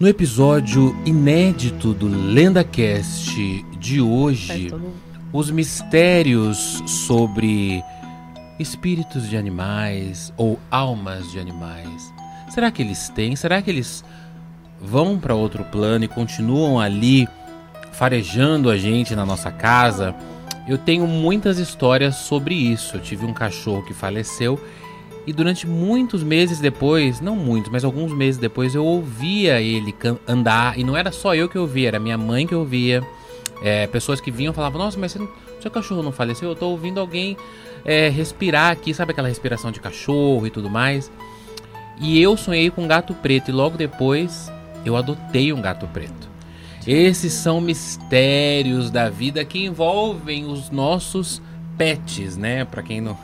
No episódio inédito do LendaCast de hoje, os mistérios sobre espíritos de animais ou almas de animais. Será que eles têm? Será que eles vão para outro plano e continuam ali farejando a gente na nossa casa? Eu tenho muitas histórias sobre isso. Eu tive um cachorro que faleceu e durante muitos meses depois, não muitos, mas alguns meses depois, eu ouvia ele andar. E não era só eu que ouvia, era minha mãe que ouvia. É, pessoas que vinham falavam: Nossa, mas seu cachorro não faleceu? Eu tô ouvindo alguém é, respirar aqui, sabe aquela respiração de cachorro e tudo mais. E eu sonhei com um gato preto. E logo depois eu adotei um gato preto. Esses são mistérios da vida que envolvem os nossos pets, né? Para quem não,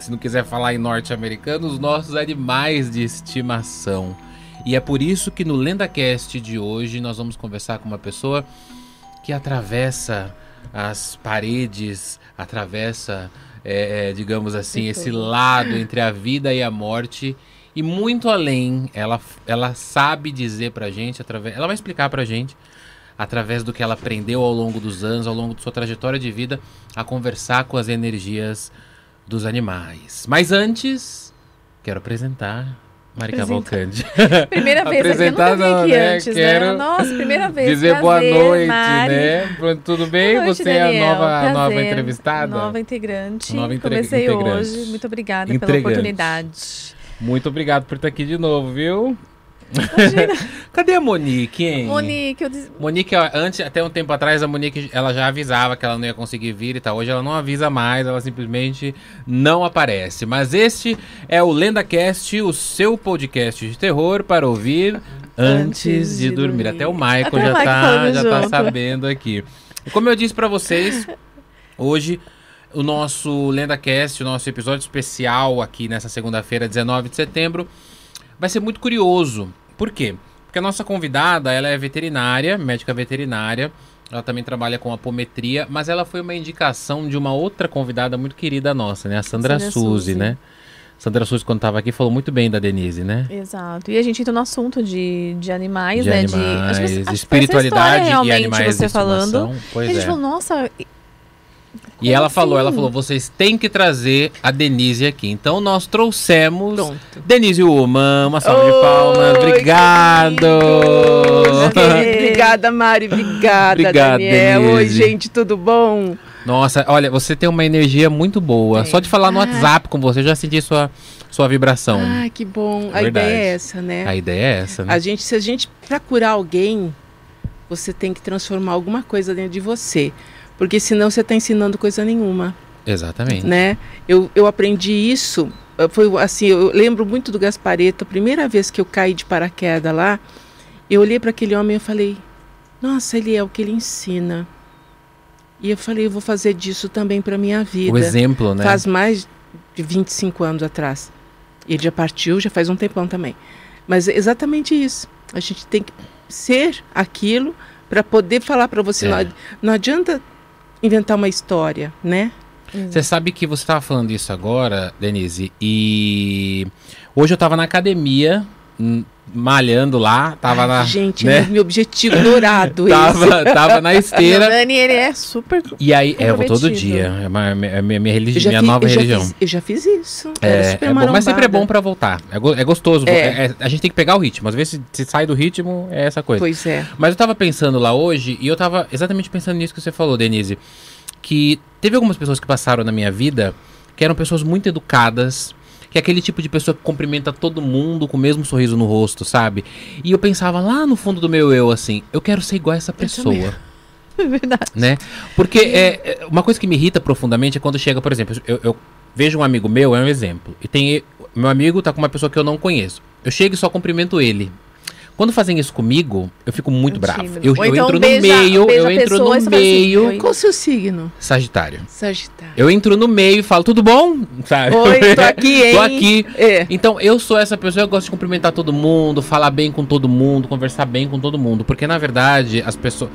se não quiser falar em norte-americano, os nossos animais de estimação. E é por isso que no LendaCast de hoje nós vamos conversar com uma pessoa que atravessa as paredes, atravessa, é, é digamos assim, esse lado entre a vida e a morte e muito além. Ela, ela sabe dizer pra gente, através, ela vai explicar pra gente através do que ela aprendeu ao longo dos anos, ao longo de sua trajetória de vida, a conversar com as energias dos animais. Mas antes, quero apresentar Mari Cavalcante. Primeira vez Apresentar, aqui, eu nunca vim aqui né? antes, né? Quero né? Nossa, primeira vez. Dizer prazer, boa noite, Mari. né? Tudo bem? Noite, Você Daniel. é a nova, nova entrevistada? Nova integrante. Nova. Comecei integrante. hoje. Muito obrigada pela oportunidade. Muito obrigado por estar aqui de novo, viu? Cadê a Monique, hein? Monique, eu disse... Monique, antes, até um tempo atrás, a Monique ela já avisava que ela não ia conseguir vir e tal. Hoje ela não avisa mais, ela simplesmente não aparece. Mas este é o LendaCast, o seu podcast de terror para ouvir antes, antes de, de dormir. dormir. Até o Michael até já, o tá, já tá sabendo aqui. Como eu disse para vocês, hoje o nosso LendaCast, o nosso episódio especial aqui nessa segunda-feira, 19 de setembro vai ser muito curioso. Por quê? Porque a nossa convidada, ela é veterinária, médica veterinária. Ela também trabalha com apometria, mas ela foi uma indicação de uma outra convidada muito querida nossa, né? A Sandra, Sandra Suzy, Suzy, né? Sandra Suzy, quando estava aqui, falou muito bem da Denise, né? Exato. E a gente entra no assunto de, de animais, de né? Animais, de acho, espiritualidade acho e animais você falando. Pois e a gente é. falou, nossa, e ela assim? falou, ela falou, vocês têm que trazer a Denise aqui. Então nós trouxemos Pronto. Denise Uman, uma salva Oi, de palmas. Obrigado. Obrigada, Mari. Obrigada, Obrigado, Daniel. Denise. Oi, gente, tudo bom? Nossa, olha, você tem uma energia muito boa. É. Só de falar no ah. WhatsApp com você, eu já senti sua, sua vibração. Ah, que bom. É a ideia é essa, né? A ideia é essa, né? A gente, se a gente, pra curar alguém, você tem que transformar alguma coisa dentro de você. Porque senão você está ensinando coisa nenhuma. Exatamente. Né? Eu, eu aprendi isso, eh, foi assim, eu lembro muito do Gaspareto, a primeira vez que eu caí de paraquedas lá, eu olhei para aquele homem e falei, nossa, ele é o que ele ensina. E eu falei, eu vou fazer disso também para minha vida. O exemplo, né? Faz mais de 25 anos atrás. Ele já partiu, já faz um tempão também. Mas é exatamente isso. A gente tem que ser aquilo para poder falar para você. É. Não, não adianta inventar uma história, né? Você sabe que você estava falando isso agora, Denise, e hoje eu estava na academia hum, malhando lá, tava Ai, na. Gente, né? meu objetivo dourado. tava, tava na esteira. Dani, ele é super. E aí, é, eu vou todo dia. É uma, é minha, minha, religião, minha nova eu religião. Fiz, eu já fiz isso. É, é bom, mas sempre é bom para voltar. É, go, é gostoso. É. É, a gente tem que pegar o ritmo. Às vezes, se, se, sai do ritmo, é essa coisa. Pois é. Mas eu tava pensando lá hoje, e eu tava exatamente pensando nisso que você falou, Denise que teve algumas pessoas que passaram na minha vida que eram pessoas muito educadas, que é aquele tipo de pessoa que cumprimenta todo mundo com o mesmo sorriso no rosto, sabe? E eu pensava lá no fundo do meu eu assim, eu quero ser igual a essa pessoa. É verdade. Né? Porque é, é, uma coisa que me irrita profundamente é quando chega, por exemplo, eu, eu vejo um amigo meu, é um exemplo, e tem meu amigo tá com uma pessoa que eu não conheço. Eu chego e só cumprimento ele. Quando fazem isso comigo, eu fico muito bravo. Eu, eu então entro beija, no meio, eu entro no assim, meio. Assim, Qual o seu signo? Sagitário. Sagitário. Eu entro no meio e falo, tudo bom? Sabe? Oi, tô aqui, hein? tô aqui. É. Então, eu sou essa pessoa, eu gosto de cumprimentar todo mundo, falar bem com todo mundo, conversar bem com todo mundo. Porque, na verdade, as pessoas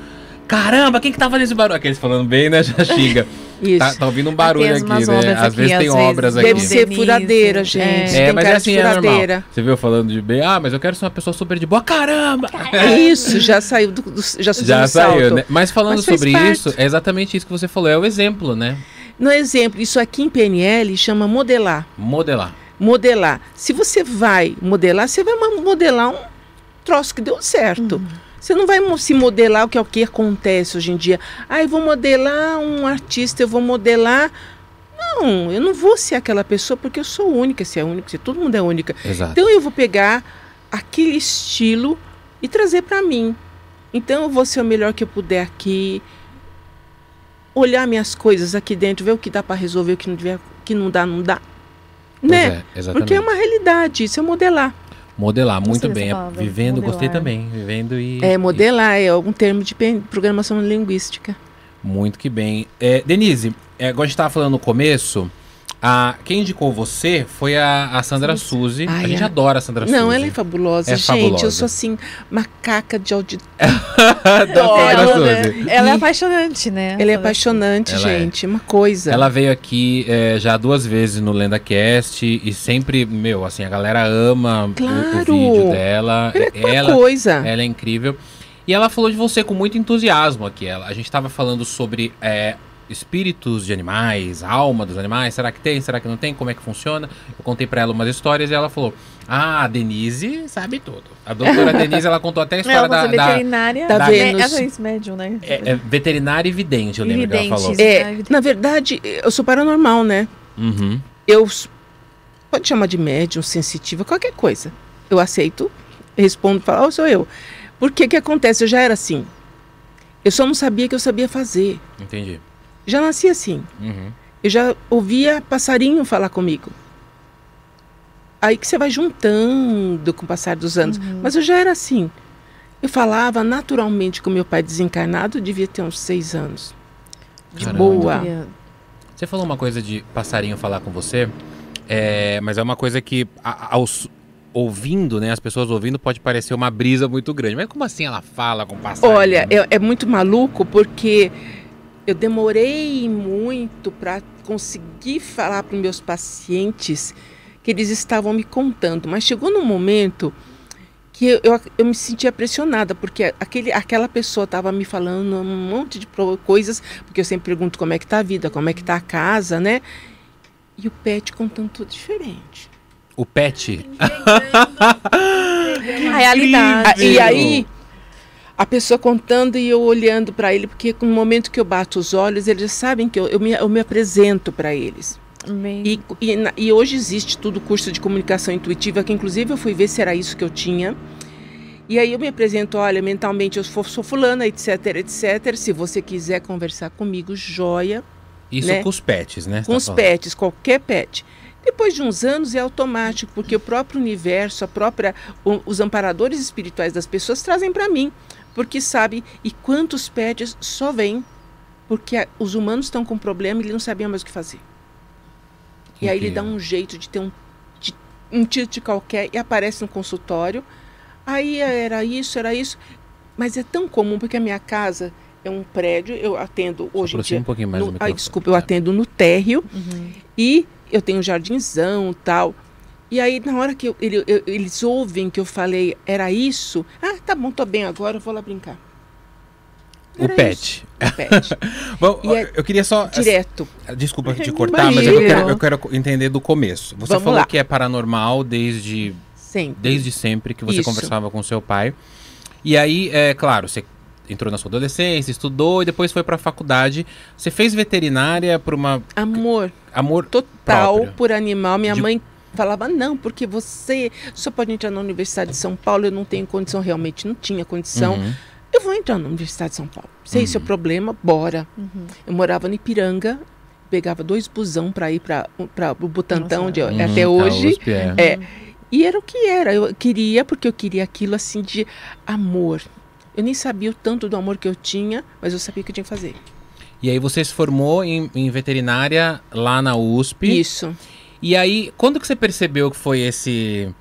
Caramba, quem que tá fazendo esse barulho? Aqueles falando bem, né? Já xinga. Isso. Tá, tá ouvindo um barulho aqui, né? Às vezes tem obras aqui. Deve ser furadeira, gente. É, é mas é assim, é normal. Você viu falando de bem, ah, mas eu quero ser uma pessoa super de boa. Caramba! É isso, já saiu do, do já, já saiu, né? Mas falando mas sobre parte. isso, é exatamente isso que você falou, é o exemplo, né? No exemplo, isso aqui em PNL chama modelar. Modelar. Modelar. Se você vai modelar, você vai modelar um troço que deu certo. Uhum. Você não vai se modelar o que é o que acontece hoje em dia. Ah, eu vou modelar um artista, eu vou modelar. Não, eu não vou ser aquela pessoa porque eu sou única, se é única, se todo mundo é única. Exato. Então eu vou pegar aquele estilo e trazer para mim. Então eu vou ser o melhor que eu puder aqui, olhar minhas coisas aqui dentro, ver o que dá para resolver, o que não, tiver, que não dá, não dá. Pois né? É, Porque é uma realidade, isso é modelar. Modelar, muito bem. Vivendo, modelar. gostei também. Vivendo e. É, modelar, e... é algum termo de programação linguística. Muito que bem. É, Denise, é, agora a gente estava falando no começo a, quem indicou você foi a, a Sandra Suzy. a gente é. adora a Sandra Suzy. Não, ela é fabulosa, é gente. Fabulosa. Eu sou assim, macaca de auditório. ela, ela é apaixonante, né? Ela é apaixonante, ela é. gente. É. Uma coisa. Ela veio aqui é, já duas vezes no LendaCast e sempre, meu, assim, a galera ama claro. o, o vídeo dela. Ela é ela, coisa. Ela é incrível. E ela falou de você com muito entusiasmo aqui. Ela, a gente estava falando sobre é, espíritos de animais, alma dos animais, será que tem, será que não tem, como é que funciona? Eu contei para ela umas histórias e ela falou: "Ah, a Denise sabe tudo". A doutora Denise, ela contou até a história da, veterinária, da, da Vênus. Essa é médium, né? É, é, veterinária e vidente, eu lembro vidente, que ela falou. É, na verdade, eu sou paranormal, né? Uhum. Eu pode chamar de médium, sensitiva, qualquer coisa. Eu aceito, respondo, falo, oh, sou eu. Porque que acontece? Eu já era assim. Eu só não sabia que eu sabia fazer. Entendi. Já nasci assim. Uhum. Eu já ouvia passarinho falar comigo. Aí que você vai juntando com o passar dos anos. Uhum. Mas eu já era assim. Eu falava naturalmente com meu pai desencarnado, devia ter uns seis anos. De Caramba. boa. Você falou uma coisa de passarinho falar com você, é, mas é uma coisa que a, aos ouvindo, né, as pessoas ouvindo pode parecer uma brisa muito grande. Mas como assim ela fala com passarinho? Olha, é, é muito maluco porque eu demorei muito para conseguir falar para os meus pacientes que eles estavam me contando, mas chegou num momento que eu, eu, eu me sentia pressionada, porque aquele, aquela pessoa estava me falando um monte de coisas, porque eu sempre pergunto como é que está a vida, como é que está a casa, né? E o pet contando tudo diferente. O pet? a realidade. E aí a pessoa contando e eu olhando para ele, porque no momento que eu bato os olhos, eles sabem que eu, eu, me, eu me apresento para eles. E, e, e, hoje existe tudo curso de comunicação intuitiva, que inclusive eu fui ver se era isso que eu tinha. E aí eu me apresento, olha, mentalmente eu sou fulana, etc, etc. Se você quiser conversar comigo, joia. Isso né? com os pets, né? Com tá os falando. pets, qualquer pet. Depois de uns anos é automático, porque o próprio universo, a própria, os amparadores espirituais das pessoas trazem para mim porque sabe e quantos pets só vêm porque os humanos estão com problema e ele não sabia mais o que fazer. E aí ele dá um jeito de ter um, de, um tilt qualquer e aparece no consultório. Aí era isso, era isso. Mas é tão comum porque a minha casa é um prédio, eu atendo hoje em dia. Um pouquinho mais no, ai, desculpa, eu atendo no térreo uhum. e eu tenho um jardinzão tal. E aí, na hora que eu, ele, eu, eles ouvem que eu falei, era isso? Ah, tá bom, tô bem agora, eu vou lá brincar. o pet. o pet. bom, é eu queria só. Direto. Desculpa te cortar, mas eu quero, eu quero, entender do começo. Você Vamos falou lá. que é paranormal desde. Sempre. Desde sempre que você isso. conversava com seu pai. E aí, é claro, você entrou na sua adolescência, estudou e depois foi para a faculdade. Você fez veterinária por uma amor, amor total próprio. por animal. Minha De... mãe falava, não, porque você só pode entrar na Universidade de São Paulo, eu não tenho condição, realmente não tinha condição. Uhum. Eu vou entrar na Universidade de São Paulo. Se uhum. esse é o problema, bora. Uhum. Eu morava no Ipiranga, pegava dois busão para ir para o Butantão, onde eu, uhum. até hoje. USP, é. é. E era o que era. Eu queria, porque eu queria aquilo assim de amor. Eu nem sabia o tanto do amor que eu tinha, mas eu sabia o que eu tinha que fazer. E aí você se formou em, em veterinária lá na USP. Isso. E aí, quando que você percebeu que foi esse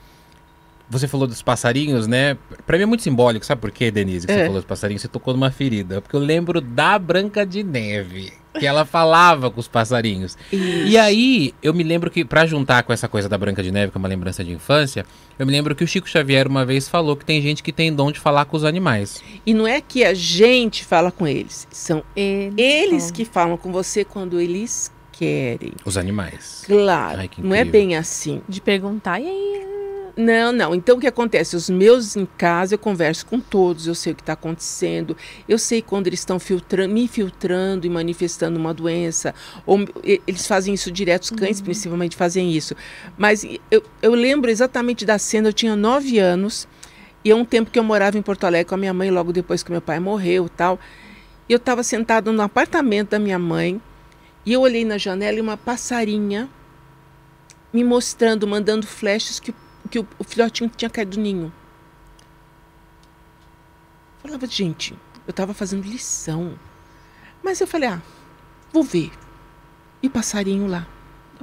você falou dos passarinhos, né? Pra mim é muito simbólico, sabe por quê, Denise? Que é. você falou dos passarinhos, você tocou numa ferida. Porque eu lembro da Branca de Neve, que ela falava com os passarinhos. Isso. E aí, eu me lembro que, para juntar com essa coisa da Branca de Neve, que é uma lembrança de infância, eu me lembro que o Chico Xavier uma vez falou que tem gente que tem dom de falar com os animais. E não é que a gente fala com eles, são eles, eles que falam com você quando eles querem. Os animais. Claro. Ai, não é bem assim. De perguntar, e aí? Não, não. Então o que acontece? Os meus em casa eu converso com todos, eu sei o que está acontecendo, eu sei quando eles estão filtrando, me filtrando e manifestando uma doença, ou eles fazem isso direto, os cães uhum. principalmente fazem isso. Mas eu, eu lembro exatamente da cena, eu tinha nove anos, e é um tempo que eu morava em Porto Alegre com a minha mãe, logo depois que meu pai morreu tal. E eu estava sentado no apartamento da minha mãe, e eu olhei na janela e uma passarinha me mostrando, mandando flechas que que o, o filhotinho tinha caído do ninho. Eu falava, gente, eu estava fazendo lição. Mas eu falei, ah, vou ver. E o passarinho lá,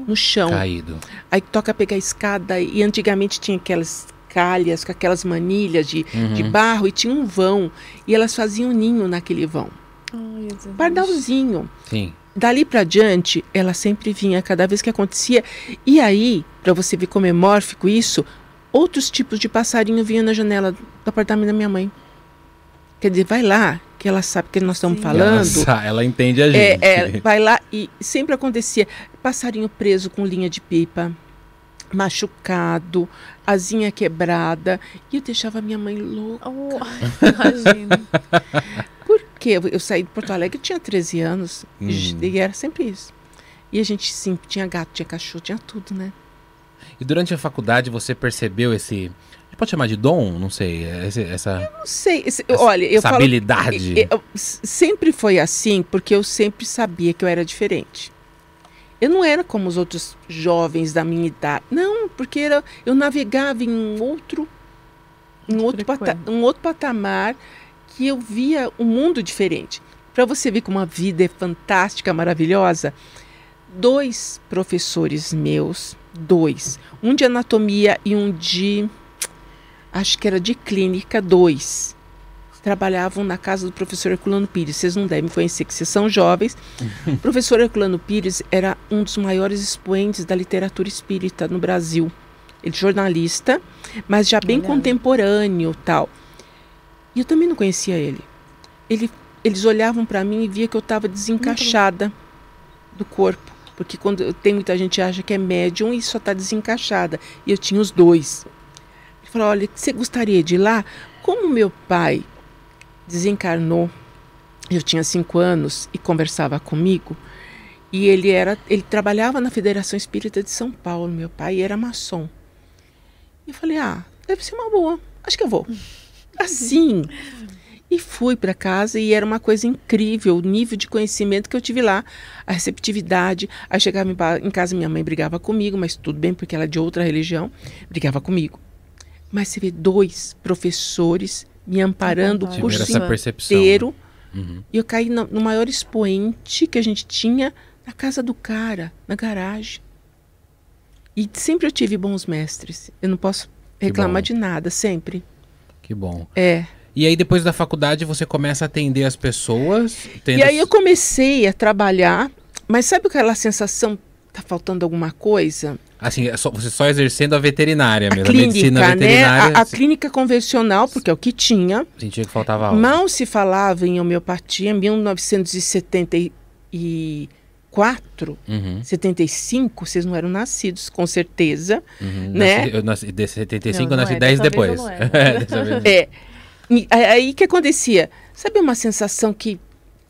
no chão. Caído. Aí toca pegar a escada. E antigamente tinha aquelas calhas com aquelas manilhas de, uhum. de barro e tinha um vão. E elas faziam ninho naquele vão. Ai, Pardalzinho. Sim dali para diante, ela sempre vinha cada vez que acontecia. E aí, para você ver como é mórfico isso, outros tipos de passarinho vinham na janela do apartamento da minha mãe. Quer dizer, vai lá, que ela sabe que nós estamos Sim. falando. Ela, ela, entende a gente. É, é, vai lá e sempre acontecia passarinho preso com linha de pipa, machucado, asinha quebrada. E eu deixava minha mãe louca. Oh, imagina. Porque eu, eu saí de Porto Alegre, eu tinha 13 anos, hum. e era sempre isso. E a gente, sim, tinha gato, tinha cachorro, tinha tudo, né? E durante a faculdade você percebeu esse. Pode chamar de dom? Não sei. Esse, essa. Eu não sei. Esse, essa, olha, eu essa falo, habilidade. Eu, eu, sempre foi assim, porque eu sempre sabia que eu era diferente. Eu não era como os outros jovens da minha idade. Não, porque era, eu navegava em um outro, um outro, pata, um outro patamar que eu via um mundo diferente. Para você ver como a vida é fantástica, maravilhosa, dois professores meus, dois, um de anatomia e um de, acho que era de clínica, dois, trabalhavam na casa do professor Herculano Pires. Vocês não devem conhecer, que vocês são jovens. o professor Herculano Pires era um dos maiores expoentes da literatura espírita no Brasil. Ele é jornalista, mas já bem contemporâneo tal. E eu também não conhecia ele. ele eles olhavam para mim e via que eu estava desencaixada do corpo. Porque quando tem muita gente acha que é médium e só está desencaixada. E eu tinha os dois. Ele falou: Olha, você gostaria de ir lá? Como meu pai desencarnou, eu tinha cinco anos e conversava comigo. E ele era, ele trabalhava na Federação Espírita de São Paulo, meu pai, era maçom. E eu falei: "Ah, deve ser uma boa. Acho que eu vou" assim. E fui para casa e era uma coisa incrível o nível de conhecimento que eu tive lá, a receptividade. Aí chegava em casa, minha mãe brigava comigo, mas tudo bem, porque ela é de outra religião, brigava comigo. Mas você vê dois professores me amparando o curso inteiro. Uhum. E eu caí no, no maior expoente que a gente tinha na casa do cara, na garagem. E sempre eu tive bons mestres. Eu não posso reclamar de nada, sempre. Que bom. É. E aí, depois da faculdade, você começa a atender as pessoas? E aí eu comecei a trabalhar, mas sabe aquela sensação, tá faltando alguma coisa? Assim, é só, você só exercendo a veterinária a mesmo, clínica, a medicina né? veterinária. A, a clínica convencional, porque é o que tinha. Sentia que faltava algo. Mal se falava em homeopatia, em 1970 e 74, uhum. 75, vocês não eram nascidos, com certeza. Uhum. Né? Nasci, eu nasci, de 75 não, eu nasci 10 é, depois. é. Aí que acontecia? Sabe uma sensação que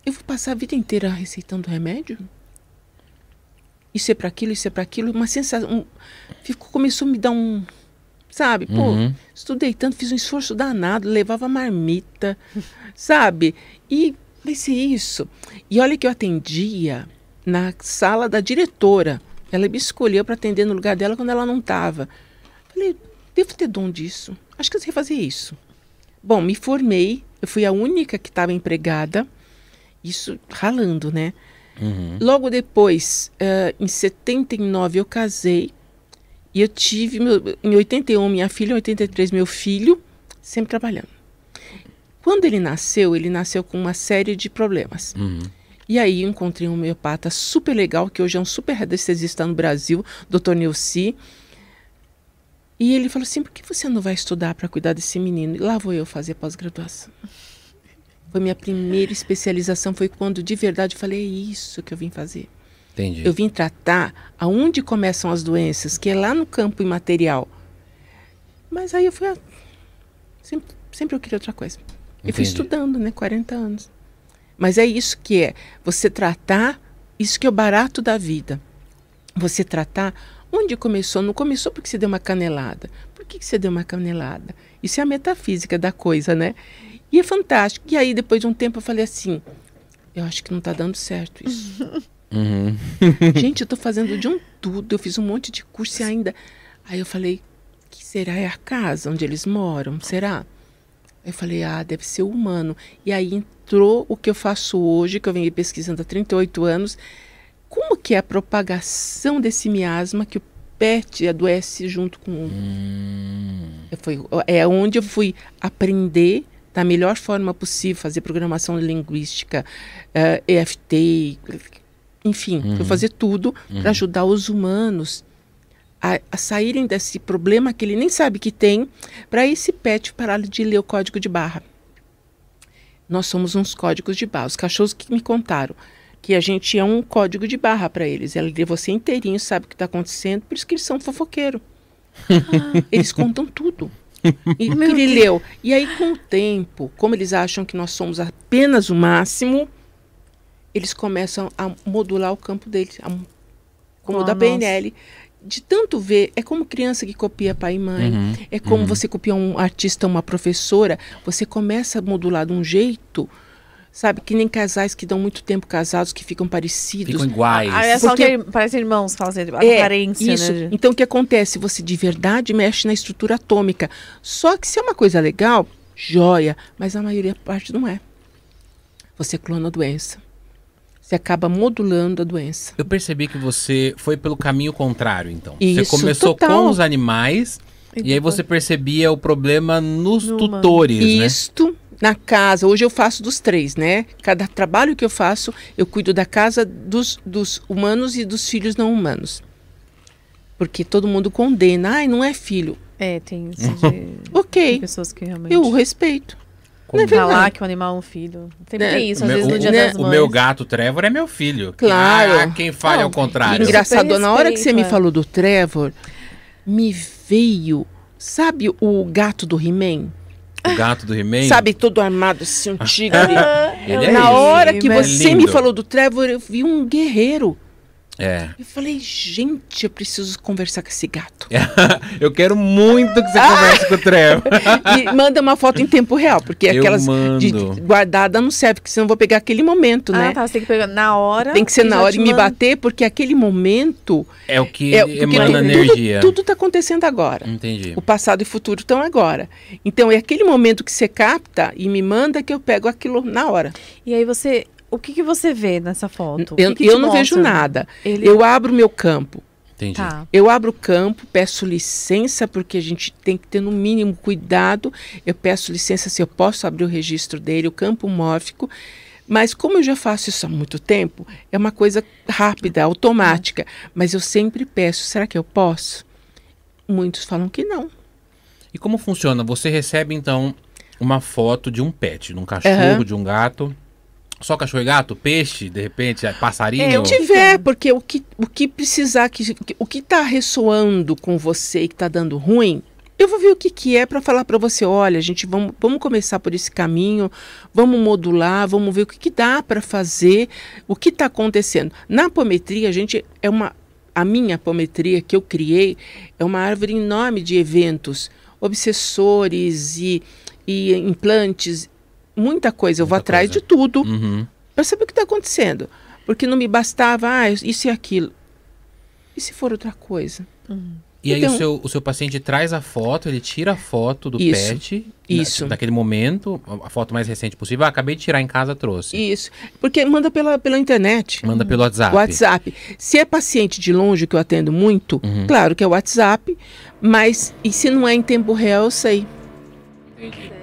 eu vou passar a vida inteira receitando remédio? Isso é para aquilo, isso é para aquilo. Uma sensação. Um, ficou, começou a me dar um. Sabe? Pô, uhum. estudei tanto, fiz um esforço danado, levava marmita, sabe? E vai ser isso. E olha que eu atendia na sala da diretora. Ela me escolheu para atender no lugar dela quando ela não estava. Falei, devo ter dom disso. Acho que eu sei fazer isso. Bom, me formei. Eu fui a única que estava empregada. Isso ralando, né? Uhum. Logo depois, uh, em 79, eu casei. E eu tive, meu, em 81, minha filha, em 83, meu filho, sempre trabalhando. Quando ele nasceu, ele nasceu com uma série de problemas. Uhum. E aí encontrei um homeopata super legal, que hoje é um super anestesista no Brasil, Dr. Neuci. E ele falou assim: por que você não vai estudar para cuidar desse menino? E lá vou eu fazer pós-graduação. Foi minha primeira especialização, foi quando de verdade eu falei: é isso que eu vim fazer. Entendi. Eu vim tratar aonde começam as doenças, que é lá no campo imaterial. Mas aí eu fui. A... Sempre, sempre eu queria outra coisa. Entendi. Eu fui estudando, né? 40 anos. Mas é isso que é. Você tratar, isso que é o barato da vida. Você tratar onde começou. Não começou porque você deu uma canelada. Por que, que você deu uma canelada? Isso é a metafísica da coisa, né? E é fantástico. E aí, depois de um tempo, eu falei assim: eu acho que não está dando certo isso. Uhum. Gente, eu estou fazendo de um tudo. Eu fiz um monte de curso e ainda. Aí eu falei: que será? É a casa onde eles moram? Será? Eu falei, ah, deve ser humano. E aí entrou o que eu faço hoje, que eu venho pesquisando há 38 anos. Como que é a propagação desse miasma que o pet adoece junto com o... Hum. Foi, é onde eu fui aprender da melhor forma possível, fazer programação linguística, uh, eh, EFT, enfim, uhum. fazer tudo uhum. para ajudar os humanos a, a, saírem desse problema que ele nem sabe que tem, para esse pet parar de ler o código de barra. Nós somos uns códigos de barra. Os cachorros que me contaram que a gente é um código de barra para eles. Ela lê você inteirinho, sabe o que está acontecendo, por isso que eles são fofoqueiros. eles contam tudo. E ele leu. E aí, com o tempo, como eles acham que nós somos apenas o máximo, eles começam a modular o campo deles, a, como o da PNL de tanto ver, é como criança que copia pai e mãe, uhum, é como uhum. você copia um artista, uma professora, você começa a modular de um jeito, sabe, que nem casais que dão muito tempo casados, que ficam parecidos. Ficam iguais. Ah, é só Porque, que parecem irmãos, fala assim, a é, aparência, isso. Né? Então o que acontece? Você de verdade mexe na estrutura atômica. Só que se é uma coisa legal, joia, mas a maioria parte não é. Você clona a doença. Você acaba modulando a doença. Eu percebi que você foi pelo caminho contrário, então. Isso, você começou total. com os animais e, e aí você percebia o problema nos no tutores, né? Isto na casa. Hoje eu faço dos três, né? Cada trabalho que eu faço, eu cuido da casa dos, dos humanos e dos filhos não humanos. Porque todo mundo condena. Ai, não é filho. É, tem isso de, ok. De pessoas que realmente... Eu respeito. Como é falar que o animal é um filho. Sempre tem isso, às vezes no dia das mães. O meu gato Trevor é meu filho. Claro. Ah, quem fala é o contrário. Engraçado, na hora que você me falou do Trevor, me veio, sabe o gato do He-Man? O gato do He-Man? Sabe, todo armado assim, um tigre. é na hora que você me falou do Trevor, eu vi um guerreiro. É. Eu falei, gente, eu preciso conversar com esse gato. eu quero muito que você converse com o Trevor. e manda uma foto em tempo real, porque eu aquelas de, guardada não serve, porque senão eu vou pegar aquele momento, ah, né? Tá, você tem que pegar na hora. Tem que ser na hora e me bater, porque aquele momento é o que é, emana energia. Tudo está acontecendo agora. Entendi. O passado e o futuro estão agora. Então é aquele momento que você capta e me manda que eu pego aquilo na hora. E aí você o que, que você vê nessa foto? Eu, que que eu não vejo nada. Ele... Eu abro meu campo. Entendi. Tá. Eu abro o campo, peço licença, porque a gente tem que ter no mínimo cuidado. Eu peço licença se eu posso abrir o registro dele, o campo mórfico. Mas como eu já faço isso há muito tempo, é uma coisa rápida, automática. Mas eu sempre peço, será que eu posso? Muitos falam que não. E como funciona? Você recebe então uma foto de um pet, de um cachorro, uhum. de um gato. Só cachorro e gato? Peixe, de repente, é passarinho? É, eu tiver, porque o que, o que precisar, que, o que está ressoando com você e que está dando ruim, eu vou ver o que, que é para falar para você, olha, gente, vamos, vamos começar por esse caminho, vamos modular, vamos ver o que, que dá para fazer, o que está acontecendo. Na apometria, a gente é uma. A minha apometria que eu criei é uma árvore enorme de eventos, obsessores e, e implantes muita coisa. Eu muita vou atrás de tudo uhum. para saber o que está acontecendo. Porque não me bastava, ah, isso e aquilo. E se for outra coisa? Uhum. E então, aí o seu, o seu paciente traz a foto, ele tira a foto do isso, pet. Isso. Na, naquele momento, a foto mais recente possível. Ah, acabei de tirar em casa, trouxe. Isso. Porque manda pela, pela internet. Manda pelo WhatsApp. WhatsApp. Se é paciente de longe, que eu atendo muito, uhum. claro que é WhatsApp. Mas, e se não é em tempo real, eu sei. Entendi.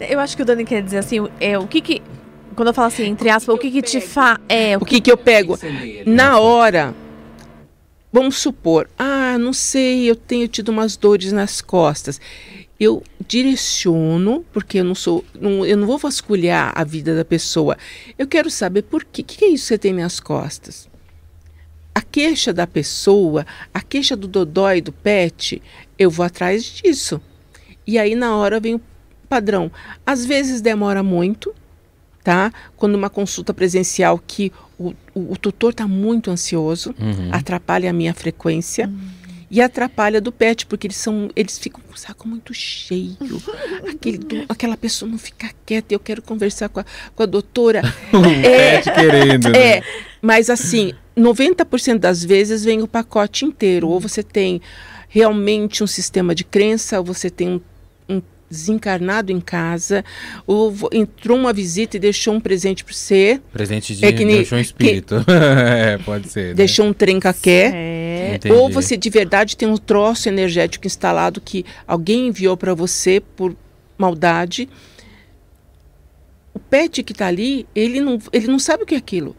Eu acho que o Dani quer dizer assim, é, o que que... Quando eu falo assim, entre aspas, o que que, te faz... É, o, o que, que, que eu pego? Na hora Vamos supor, ah, não sei, eu tenho tido umas dores nas costas. Eu direciono, porque eu não sou, não, eu não vou vasculhar a vida da pessoa. Eu quero saber por quê. O que, que é isso que você tem nas costas? A queixa da pessoa, a queixa do dodói do pet, eu vou atrás disso. E aí na hora vem o padrão. Às vezes demora muito, tá? Quando uma consulta presencial que o, o, o tutor está muito ansioso, uhum. atrapalha a minha frequência. Uhum. E atrapalha do pet, porque eles são. Eles ficam com o saco muito cheio. Aquele, aquela pessoa não fica quieta. Eu quero conversar com a, com a doutora. o é, pet querendo. Né? É, mas assim, 90% das vezes vem o pacote inteiro. Ou você tem realmente um sistema de crença, ou você tem um desencarnado em casa, ou entrou uma visita e deixou um presente para você. Presente de é que deixou um espírito. Que, é, pode ser. Né? Deixou um trencaqué. É. Ou você de verdade tem um troço energético instalado que alguém enviou para você por maldade. O pet que está ali, ele não, ele não sabe o que é aquilo.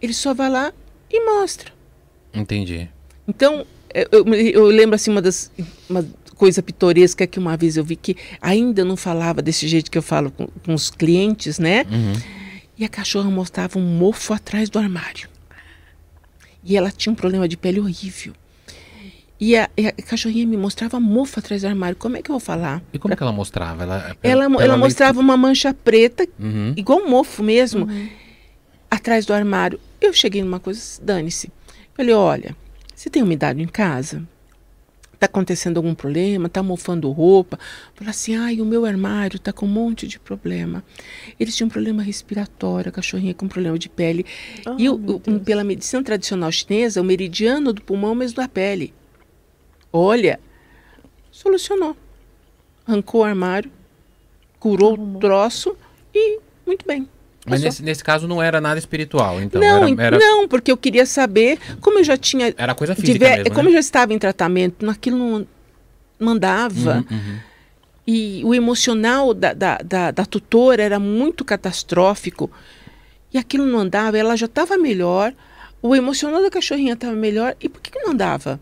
Ele só vai lá e mostra. Entendi. Então, eu, eu, lembro assim, uma das, uma coisa pitoresca que uma vez eu vi que ainda não falava desse jeito que eu falo com, com os clientes, né? Uhum. E a cachorra mostrava um mofo atrás do armário. E ela tinha um problema de pele horrível. E a, a, cachorrinha me mostrava mofo atrás do armário. Como é que eu vou falar? E como pra... que ela mostrava? Ela, ela, ela mostrava uma mancha preta, uhum. igual um mofo mesmo, uhum. atrás do armário. Eu cheguei numa coisa, dane-se. Falei, olha, você tem umidade em casa? Está acontecendo algum problema? Está mofando roupa? Fala assim, ai, o meu armário está com um monte de problema. Eles tinham um problema respiratório, a cachorrinha com problema de pele. Oh, e o, o, pela medicina tradicional chinesa, o meridiano do pulmão é o mesmo da pele. Olha, solucionou. Arrancou o armário, curou o troço e muito bem. Mas nesse, nesse, caso não era nada espiritual, então? Não, era, era... não, porque eu queria saber, como eu já tinha... Era coisa física diver... mesmo, Como né? eu já estava em tratamento, aquilo não mandava. Uhum, uhum. E o emocional da, da, da, da, tutora era muito catastrófico. E aquilo não andava, ela já estava melhor, o emocional da cachorrinha estava melhor. E por que, que não andava?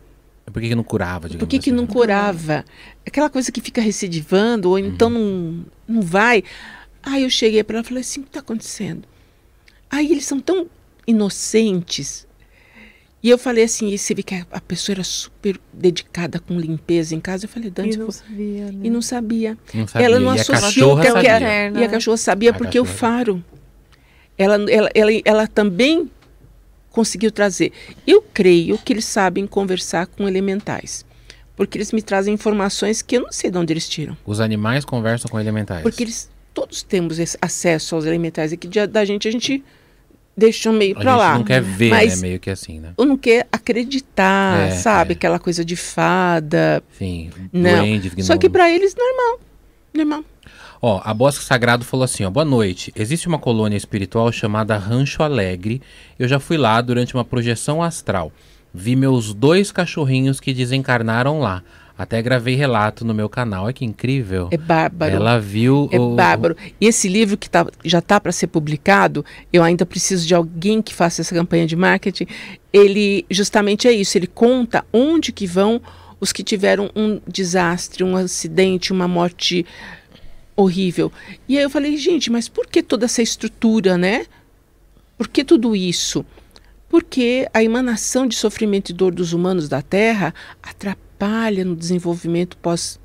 Por que, que não curava? Por que, assim? que não curava? Aquela coisa que fica recidivando, ou então uhum. não, não vai. Aí eu cheguei para ela e falei assim: o que está acontecendo? Aí eles são tão inocentes. E eu falei assim: você vê que a, pessoa era super dedicada com limpeza em casa. Eu falei, Dante, e não, sabia, né? e não sabia. Não sabia. Ela não e associou que, sabia. Era, e a cachorra sabia a porque cachorra. o faro. Ela, ela, ela, ela também conseguiu trazer. Eu creio que eles sabem conversar com elementais. Porque eles me trazem informações que eu não sei de onde eles tiram. Os animais conversam com elementais. Porque eles todos temos esse acesso aos elementais. Aqui da gente a gente deixa meio para lá. A gente não quer ver, né? mas né? Meio que assim, né? Ou não quer acreditar, é, sabe? É. Aquela coisa de fada. Sim, não. Duende, Só que para eles, normal. Normal. Ó, a Bosque Sagrado falou assim, ó, boa noite. Existe uma colônia espiritual chamada Rancho Alegre. Eu já fui lá durante uma projeção astral. Vi meus dois cachorrinhos que desencarnaram lá. Até gravei relato no meu canal. Olha que incrível. É bárbaro. Ela viu. É o... bárbaro. E esse livro que tá, já está para ser publicado, eu ainda preciso de alguém que faça essa campanha de marketing. Ele justamente é isso. Ele conta onde que vão os que tiveram um desastre, um acidente, uma morte horrível. E aí eu falei, gente, mas por que toda essa estrutura, né? Por que tudo isso? Porque a emanação de sofrimento e dor dos humanos da Terra atrapalha no desenvolvimento pós,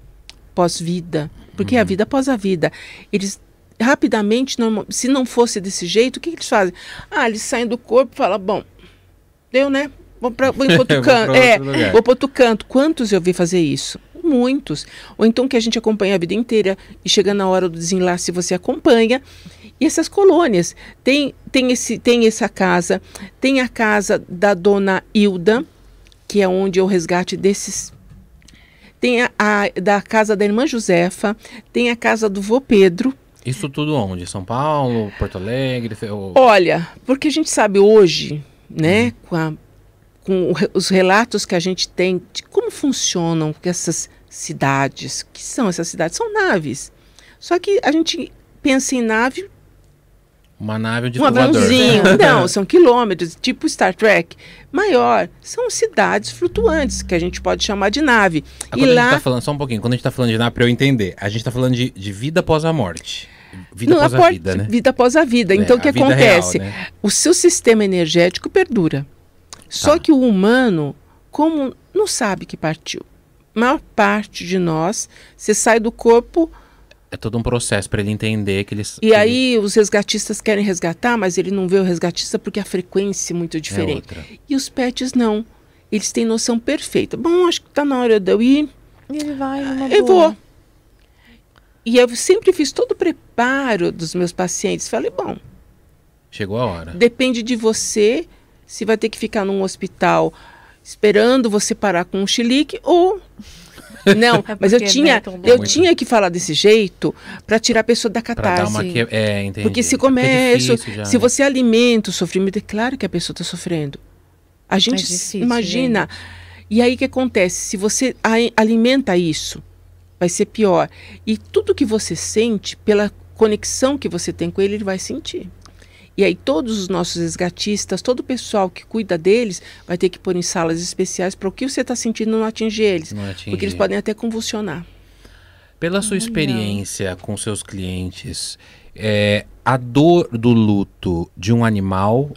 pós-vida. Porque uhum. a vida após a vida. Eles rapidamente, se não fosse desse jeito, o que, que eles fazem? Ah, eles saem do corpo e falam, bom, deu, né? Vou para vou outro canto. é, vou para outro canto. Quantos eu vi fazer isso? Muitos. Ou então que a gente acompanha a vida inteira e chega na hora do desenlace você acompanha. E essas colônias. Tem, tem, esse, tem essa casa, tem a casa da dona Hilda, que é onde é o resgate desses. Tem a, a da casa da irmã Josefa, tem a casa do vô Pedro. Isso tudo onde? São Paulo, Porto Alegre? Ou... Olha, porque a gente sabe hoje, né, uhum. com, a, com os relatos que a gente tem de como funcionam essas cidades. que são essas cidades? São naves. Só que a gente pensa em nave uma nave de um aviãozinho. Não, são quilômetros, tipo Star Trek. Maior. São cidades flutuantes, que a gente pode chamar de nave. Ah, e lá... tá falando, só um pouquinho, quando a gente está falando de nave, para eu entender, a gente está falando de, de, vida após a morte. Vida Não, após a, a vida, né? Vida após a vida. É, então, o que acontece? Real, né? O seu sistema energético perdura. Só tá. que o humano, como não sabe que partiu, a maior parte de nós, você sai do corpo é todo um processo para ele entender que eles. E que aí ele... os resgatistas querem resgatar, mas ele não vê o resgatista porque a frequência é muito é diferente. É e os pets não. Eles têm noção perfeita. Bom, acho que está na hora de eu ir. E ele vai numa Eu boa. vou. E eu sempre fiz todo o preparo dos meus pacientes. Falei, bom. Chegou a hora. Depende de você se vai ter que ficar num hospital esperando você parar com um chilique ou não, é mas eu tinha, eu tinha que falar desse jeito para tirar a pessoa da catarse. Que... É, entendi. Porque se começa, já, se né? você alimenta o sofrimento, é claro que a pessoa está sofrendo. A gente é difícil, imagina. Gente. E aí o que acontece? Se você alimenta isso, vai ser pior. E tudo que você sente, pela conexão que você tem com ele, ele vai sentir. E aí todos os nossos resgatistas, todo o pessoal que cuida deles, vai ter que pôr em salas especiais para o que você está sentindo não atingir eles. Não atingir. Porque eles podem até convulsionar. Pela sua experiência com seus clientes, é, a dor do luto de um animal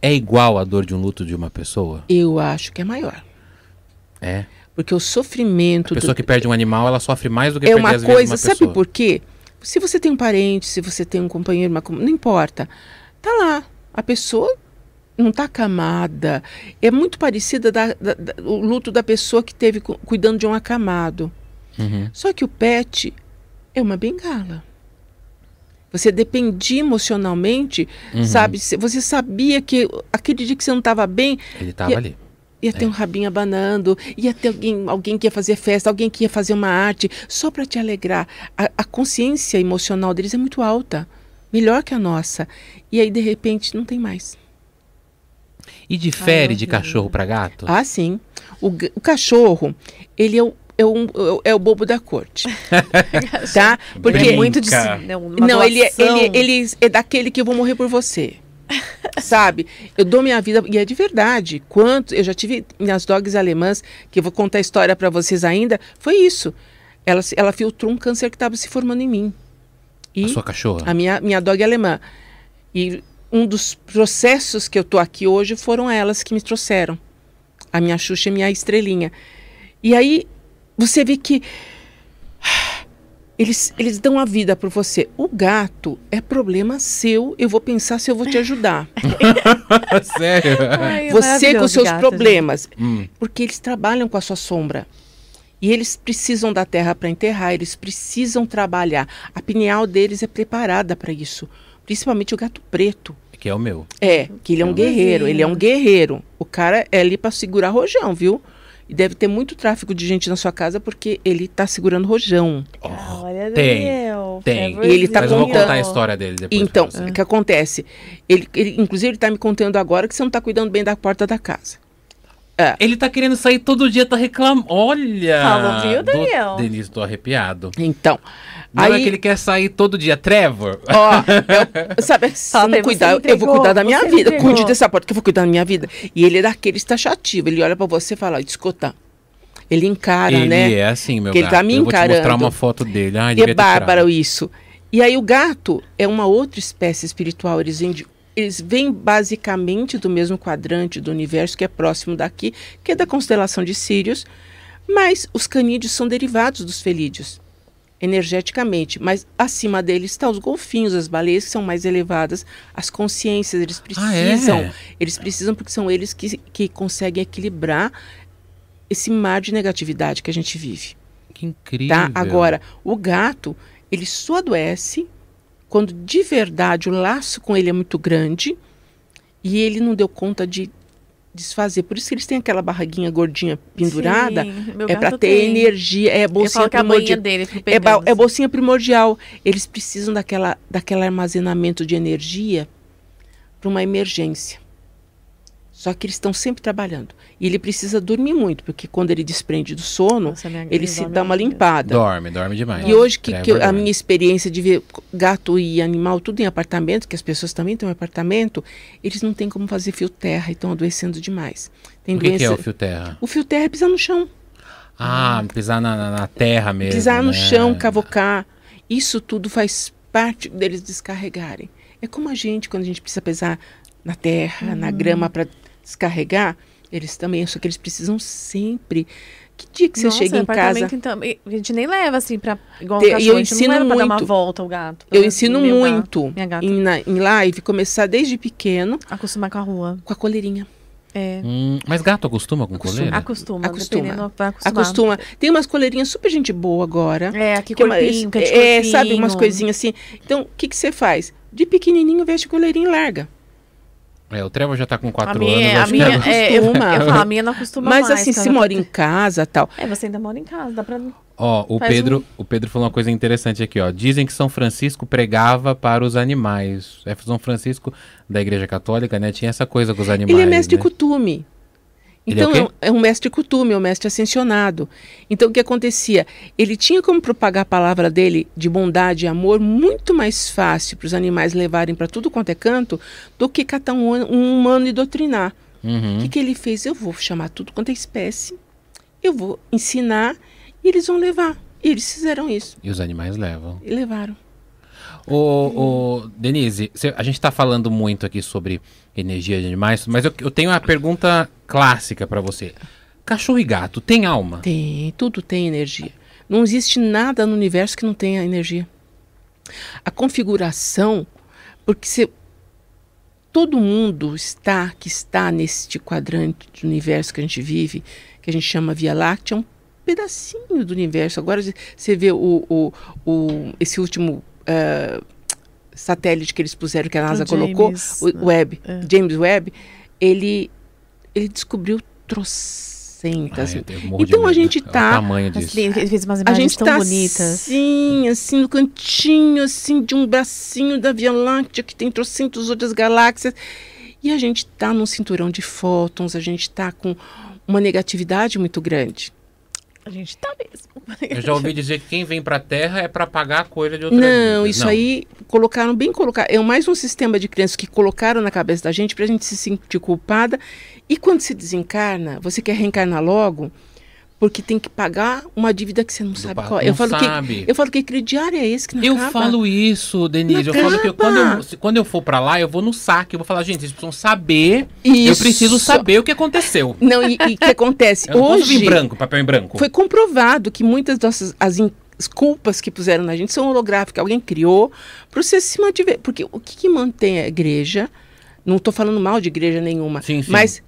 é igual à dor de um luto de uma pessoa? Eu acho que é maior. É. Porque o sofrimento. A pessoa do... que perde um animal, ela sofre mais do que é perder uma coisa, uma pessoa. Sabe por quê? Se você tem um parente, se você tem um companheiro, uma... não importa. Tá lá. A pessoa não está acamada. É muito parecida da, da, da, o luto da pessoa que teve cu cuidando de um acamado. Uhum. Só que o pet é uma bengala. Você dependia emocionalmente, uhum. sabe? Você sabia que aquele dia que você não estava bem. Ele estava ali. Ia ter é. um rabinho abanando, ia ter alguém, alguém que ia fazer festa, alguém que ia fazer uma arte, só para te alegrar. A, a consciência emocional deles é muito alta melhor que a nossa. E aí, de repente, não tem mais. E difere Ai, de cachorro para gato? Ah, sim. O, o cachorro, ele é o, é, um, é o bobo da corte. tá? Porque é muito de, não, não ele, é, ele, ele é daquele que eu vou morrer por você. Sabe? Eu dou minha vida e é de verdade. Quanto eu já tive minhas dogs alemãs, que eu vou contar a história para vocês ainda, foi isso. Ela, ela filtrou um câncer que estava se formando em mim. E a sua cachorra? A minha, minha dog alemã. E um dos processos que eu tô aqui hoje foram elas que me trouxeram. A minha Xuxa e minha estrelinha. E aí você vê que eles, eles dão a vida por você. O gato é problema seu. Eu vou pensar se eu vou te ajudar. Sério? Ai, você com seus gato, problemas. Hum. Porque eles trabalham com a sua sombra. E eles precisam da terra para enterrar, eles precisam trabalhar. A pineal deles é preparada para isso. Principalmente o gato preto. Que é o meu. É, que ele é um é guerreiro, ele é um guerreiro. O cara é ali para segurar rojão, viu? E deve ter muito tráfico de gente na sua casa porque ele tá segurando rojão. Oh, Olha, tem, tem. E ele tá Mas contando... eu vou contar a história dele depois. Então, o que acontece? Ele, ele, inclusive, ele tá me contando agora que você não tá cuidando bem da porta da casa. É. Ele tá querendo sair todo dia, tá reclamando. Olha! Fala, viu, Daniel? Do... Denise, tô arrepiado. Então. Não é aí... é que ele quer sair todo dia. Trevor! Ó, eu, sabe, se não cuidar, eu, eu vou cuidar da minha vida. Entregou. Cuide dessa porta que eu vou cuidar da minha vida. E ele é daquele taxativo. Ele olha pra você e fala, escuta. Ele encara, ele né? Ele é assim, meu que gato. Ele tá me eu encarando. vou te mostrar uma foto dele. Ai, é bárbaro isso. E aí o gato é uma outra espécie espiritual. Eles vêm de eles vêm basicamente do mesmo quadrante do universo que é próximo daqui, que é da constelação de Sírios, mas os canídeos são derivados dos felídeos energeticamente, mas acima deles estão os golfinhos, as baleias que são mais elevadas, as consciências, eles precisam, ah, é? eles precisam porque são eles que, que conseguem equilibrar esse mar de negatividade que a gente vive. Que incrível. Tá? Agora, o gato, ele só adoece quando de verdade o laço com ele é muito grande e ele não deu conta de desfazer. Por isso que eles têm aquela barriguinha gordinha pendurada. Sim, é para ter tem. energia, é bolsinha a primordial. dele É, é assim. bolsinha primordial. Eles precisam daquela, daquele armazenamento de energia para uma emergência. Só que eles estão sempre trabalhando. E ele precisa dormir muito, porque quando ele desprende do sono, Nossa, minha- ele se dá uma limpada. Dorme, dorme demais. E hoje que, É que eu- a minha experiência de ver gato e animal tudo em apartamento, que as pessoas também têm um apartamento, eles não têm como fazer fio terra e estão adoecendo demais. Tem O que, que é doença. o fio terra? O fio terra é pisar no chão, Ah, pisar na, na- na terra mesmo. pisar no né? chão, cavocar. Isso tudo faz parte deles descarregarem. É como a gente quando a gente precisa pisar na terra, na grama para descarregar, eles também, só que eles precisam sempre. Que dia que você Nossa, chega em casa? Então, a gente nem leva assim pra. Igual Te- um e cachorro, eu a gente ensino não leva pra dar uma muito. volta o gato. Eu ensino gato, muito em, na- em live, começar desde pequeno Acostumar com a rua. com a coleirinha. É. Hum, mas gato acostuma com Acostuma. coleira? Acostuma, Acostuma. Acostuma. Tem umas coleirinhas super gente boa agora. É, aqui que é uma- corpinho, que é de é, corpinho. sabe, umas coisinhas assim. Então, o que, que você faz? De pequenininho, veste coleirinha e larga. É, o Trevor já tá com A 4 minha, anos. a acho que minha, agora- é, eu, eu falo, a minha não acostuma Mas mais. assim, se mora em casa tal. É, você ainda mora em casa, dá pra... Ó, o Faz Pedro, o Pedro falou uma coisa interessante aqui, ó. Dizem que São Francisco pregava para os animais. É São Francisco da Igreja Católica, né? Tinha essa coisa com os animais. Ele é mestre né? É o Então, quê? é, um, é um mestre Kutume, é um mestre ascensionado. Então, o que acontecia? Ele tinha como propagar a palavra dele de bondade e amor muito mais fácil para os animais levarem para tudo quanto é canto do que catar um, um humano e doutrinar. O Uhum. que, que ele fez? Eu vou chamar tudo quanto é espécie, eu vou ensinar e eles vão levar. E eles fizeram isso. E os animais levam. E levaram. Ô, ô, Denise, a gente tá falando muito aqui sobre energia de animais, mas eu, eu tenho uma pergunta clássica para você. Cachorro e gato tem alma? Tem, tudo tem energia. Não existe nada no universo que não tenha energia. A configuração, porque se todo mundo está que está neste quadrante do universo que a gente vive, que a gente chama Via Láctea, é um pedacinho do universo. Agora você vê o, o, o- esse último ah, satélite que eles puseram, que a NASA O colocou, James, o Webb, é. James Webb, ele, ele descobriu trocentas. Ai, Então a gente É o tá- tamanho disso. Assim, ele fez umas A imagens gente tão tá bonitas. assim, assim, no cantinho, assim, de um bracinho da Via Láctea, que tem trocentas outras galáxias. E a gente tá num cinturão de fótons, a gente tá com uma negatividade muito grande. A gente tá mesmo. Eu já ouvi dizer que quem vem pra Terra é pra pagar coisa de outra Não, vida. isso aí colocaram bem colocado. É mais um sistema de crenças que colocaram na cabeça da gente pra gente se sentir culpada. E quando se desencarna, você quer reencarnar logo, porque tem que pagar uma dívida que você não sabe qual. é. não Eu falo sabe. que eu falo que crediário é esse que não Eu acaba. falo isso, Denise. Eu Não falo que acaba. quando eu, quando eu for pra lá, eu vou no saque. Eu vou falar, gente, vocês precisam saber. Eu Isso. preciso saber o que aconteceu. Não, e o que acontece? Eu não Hoje em branco, papel em branco. foi comprovado que muitas dessas as, in- as culpas que puseram na gente são holográficas. Alguém criou para você se mantiver. Porque o que, que mantém a igreja? Não estou falando mal de igreja nenhuma, Sim, sim. mas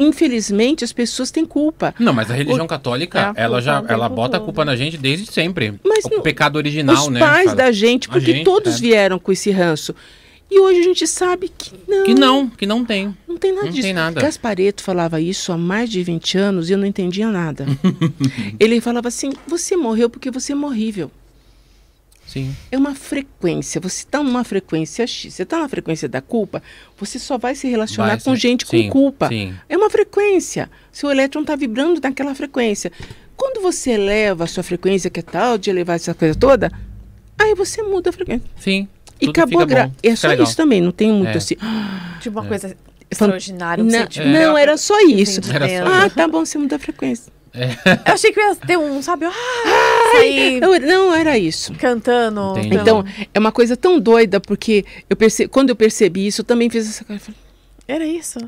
infelizmente as pessoas têm culpa. Não, mas a religião católica, É a ela já o ela bota a culpa na gente desde sempre. Mas o não- pecado original, Os né? pais fala. da gente, porque gente, todos é. vieram com esse ranço. E hoje a gente sabe que não. Que não, que não tem. Não tem nada Não disso. tem nada. Gaspareto falava isso há mais de 20 anos e eu não entendia nada. Ele falava assim: você morreu porque você é morrível. Sim. É uma frequência. Você está numa frequência X. Você está na frequência da culpa, você só vai se relacionar Vai com gente sim, com culpa. Sim. É uma frequência. Seu elétron está vibrando naquela frequência. Quando você eleva a sua frequência, que é tal de elevar essa coisa toda, aí você muda a frequência. Sim. E acabou gra... É só legal. isso também, não tem muito É. assim. Tipo uma coisa extraordinária. Não, não, era só isso. Era só. Ah, tá bom, você muda a frequência. Eu achei que ia ter um, sabe? Ah, sair Eu- não, era isso. cantando. Entendi. Então, é uma coisa tão doida, porque eu perce... quando eu percebi isso, eu também fiz essa falei, Era isso.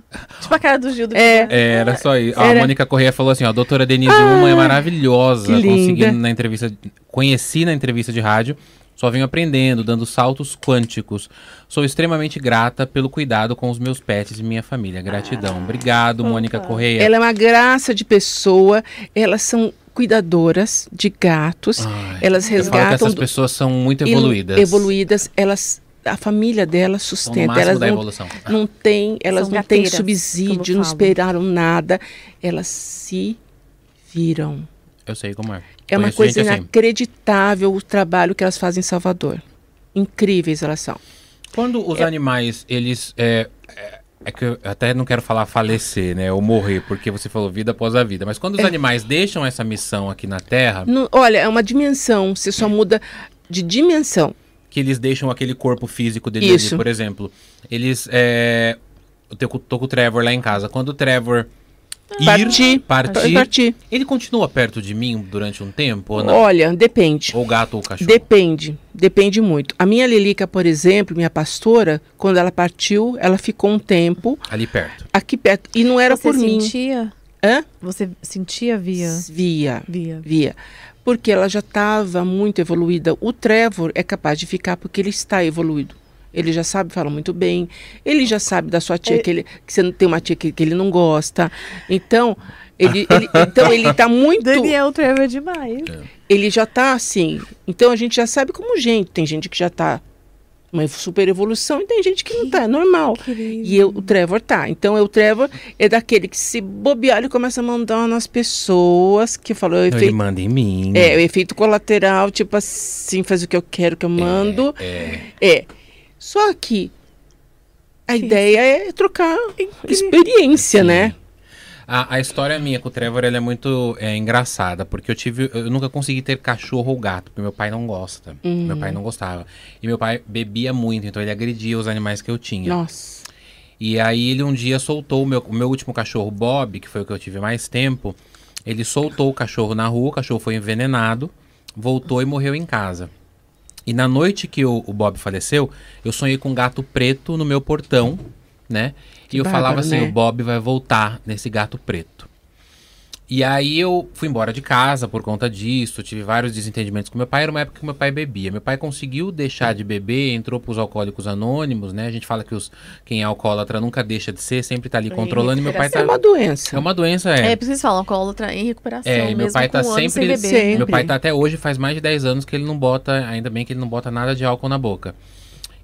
Tipo a cara do Gil do É. É, Era só isso. A Era- Mônica Correia falou assim, ó, a doutora Denise Uma é maravilhosa. Consegui linda. na entrevista, conheci na entrevista de rádio, só venho aprendendo, dando saltos quânticos. Sou extremamente grata pelo cuidado com os meus pets e minha família. Gratidão. Obrigado, Mônica Correia. Ela é uma graça de pessoa, elas são cuidadoras de gatos, Ai, elas eu falo que resgatam essas do- pessoas são muito evoluídas. evoluídas, elas a família dela sustenta. Elas não, evolução. não tem, elas São não têm subsídio, não esperaram nada. Elas se viram. Eu sei como é. É uma coisa assim. inacreditável o trabalho que elas fazem em Salvador. Incríveis elas são. Quando os é... animais, eles. É, é, é, que eu até não quero falar falecer, né? Ou morrer, porque você falou vida após a vida. Mas quando os é. animais deixam essa missão aqui na Terra. Olha, é uma dimensão. Você só muda de dimensão. Que eles deixam aquele corpo físico deles, ali, por exemplo. Eles. É, eu tô com o Trevor lá em casa. Quando o Trevor partir, partir, partir. Ele continua perto de mim durante um tempo ou não? Olha, depende. Ou gato ou cachorro? Depende, depende muito. A minha Lilica, por exemplo, minha pastora, quando ela partiu, ela ficou um tempo ali perto. Aqui perto e não era Você por sentia? mim. sentia? Hã? Você sentia via? Via. Via. Via. Porque ela já estava muito evoluída. O Trevor é capaz de ficar porque ele está evoluído. Ele já sabe, fala muito bem. Ele já sabe da sua tia é. que, ele, que você tem uma tia que, que ele não gosta. Então, ele, ele, então ele está muito. Daniel Trevor é demais. É. Ele já está assim. Então a gente já sabe como gente. Tem gente que já está uma super evolução e tem gente que, que não tá, é normal. Querido. E eu, o Trevor tá. Então o Trevor é daquele que se bobear, ele começa a mandar nas pessoas que falou. É efeito, ele manda em mim. É, o efeito colateral, tipo assim, faz o que eu quero que eu mando. É. é. Só que a Sim. ideia é trocar experiência, Sim. né? A, a, história minha com o Trevor é muito é, engraçada, porque eu tive. Eu nunca consegui ter cachorro ou gato, porque meu pai não gosta. Uhum. Meu pai não gostava. E meu pai bebia muito, então ele agredia os animais que eu tinha. Nossa. E aí ele um dia soltou o meu, o meu último cachorro, Bob, que foi o que eu tive mais tempo. Ele soltou o cachorro na rua, o cachorro foi envenenado, voltou e morreu em casa. E na noite que o, o, Bob faleceu, eu sonhei com um gato preto no meu portão, né? Que e eu bárbaro, falava assim: né? o Bob vai voltar nesse gato preto. E aí eu fui embora de casa por conta disso, tive vários desentendimentos com meu pai. Era uma época que meu pai bebia. Meu pai conseguiu deixar de beber, entrou para os alcoólicos anônimos, né? A gente fala que os, quem é alcoólatra nunca deixa de ser, sempre tá ali controlando. E meu pai tá... É uma doença. É uma doença, é. É, por isso falam, alcoólatra em recuperação. É, e meu pai tá sempre, sempre. Meu pai tá até hoje, faz mais de 10 anos que ele não bota, ainda bem que ele não bota nada de álcool na boca.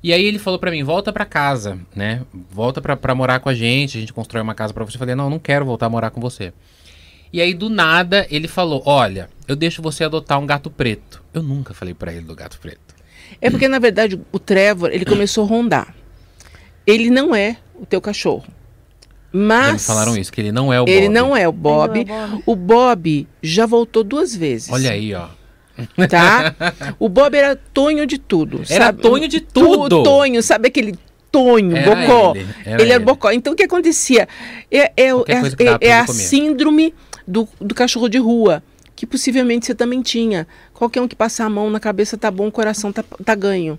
E aí ele falou para mim, volta para casa, né? Volta para morar com a gente, a gente constrói uma casa para você. Eu falei, não, eu não quero voltar a morar com você. E aí, do nada, ele falou: Olha, eu deixo você adotar um gato preto. Eu nunca falei para ele do gato preto. É porque, na verdade, o Trevor, ele começou a rondar. Ele não é o teu cachorro. Mas. Me falaram isso, que ele não é o Bob. Ele não é o Bob. É o Bob. O Bob já voltou duas vezes. Olha aí, ó. Tá? O Bob era tonho de tudo. Era sabe? tonho de tudo. Tonho, sabe aquele tonho, era bocó. Ele era, ele era bocó. Então o que acontecia? É, é, é, é a síndrome do, do cachorro de rua, que possivelmente você também tinha. Qualquer um que passar a mão na cabeça tá bom, o coração tá, tá ganho.